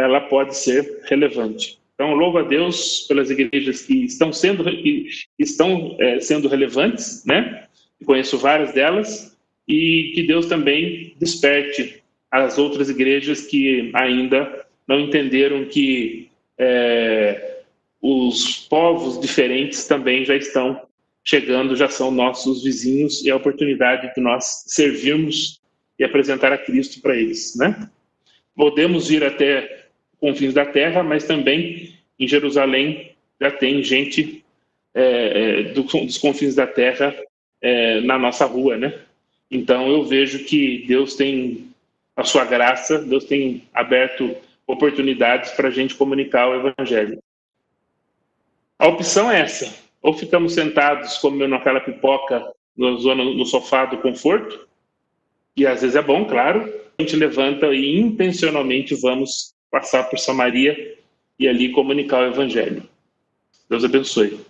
ela pode ser relevante. Então, louvo a Deus pelas igrejas que estão sendo, que estão, é, sendo relevantes, né? Conheço várias delas, e que Deus também desperte as outras igrejas que ainda não entenderam que é, os povos diferentes também já estão chegando, já são nossos vizinhos, e é a oportunidade de nós servirmos e apresentar a Cristo para eles, né? Podemos ir até confins da terra, mas também em Jerusalém já tem gente é, é dos confins da terra é, na nossa rua, né? Então eu vejo que Deus tem a sua graça, Deus tem aberto oportunidades para a gente comunicar o Evangelho. A opção é essa: ou ficamos sentados comendo aquela pipoca na zona no sofá do conforto, e às vezes é bom, claro. A gente levanta e intencionalmente vamos passar por Samaria e ali comunicar o Evangelho. Deus abençoe.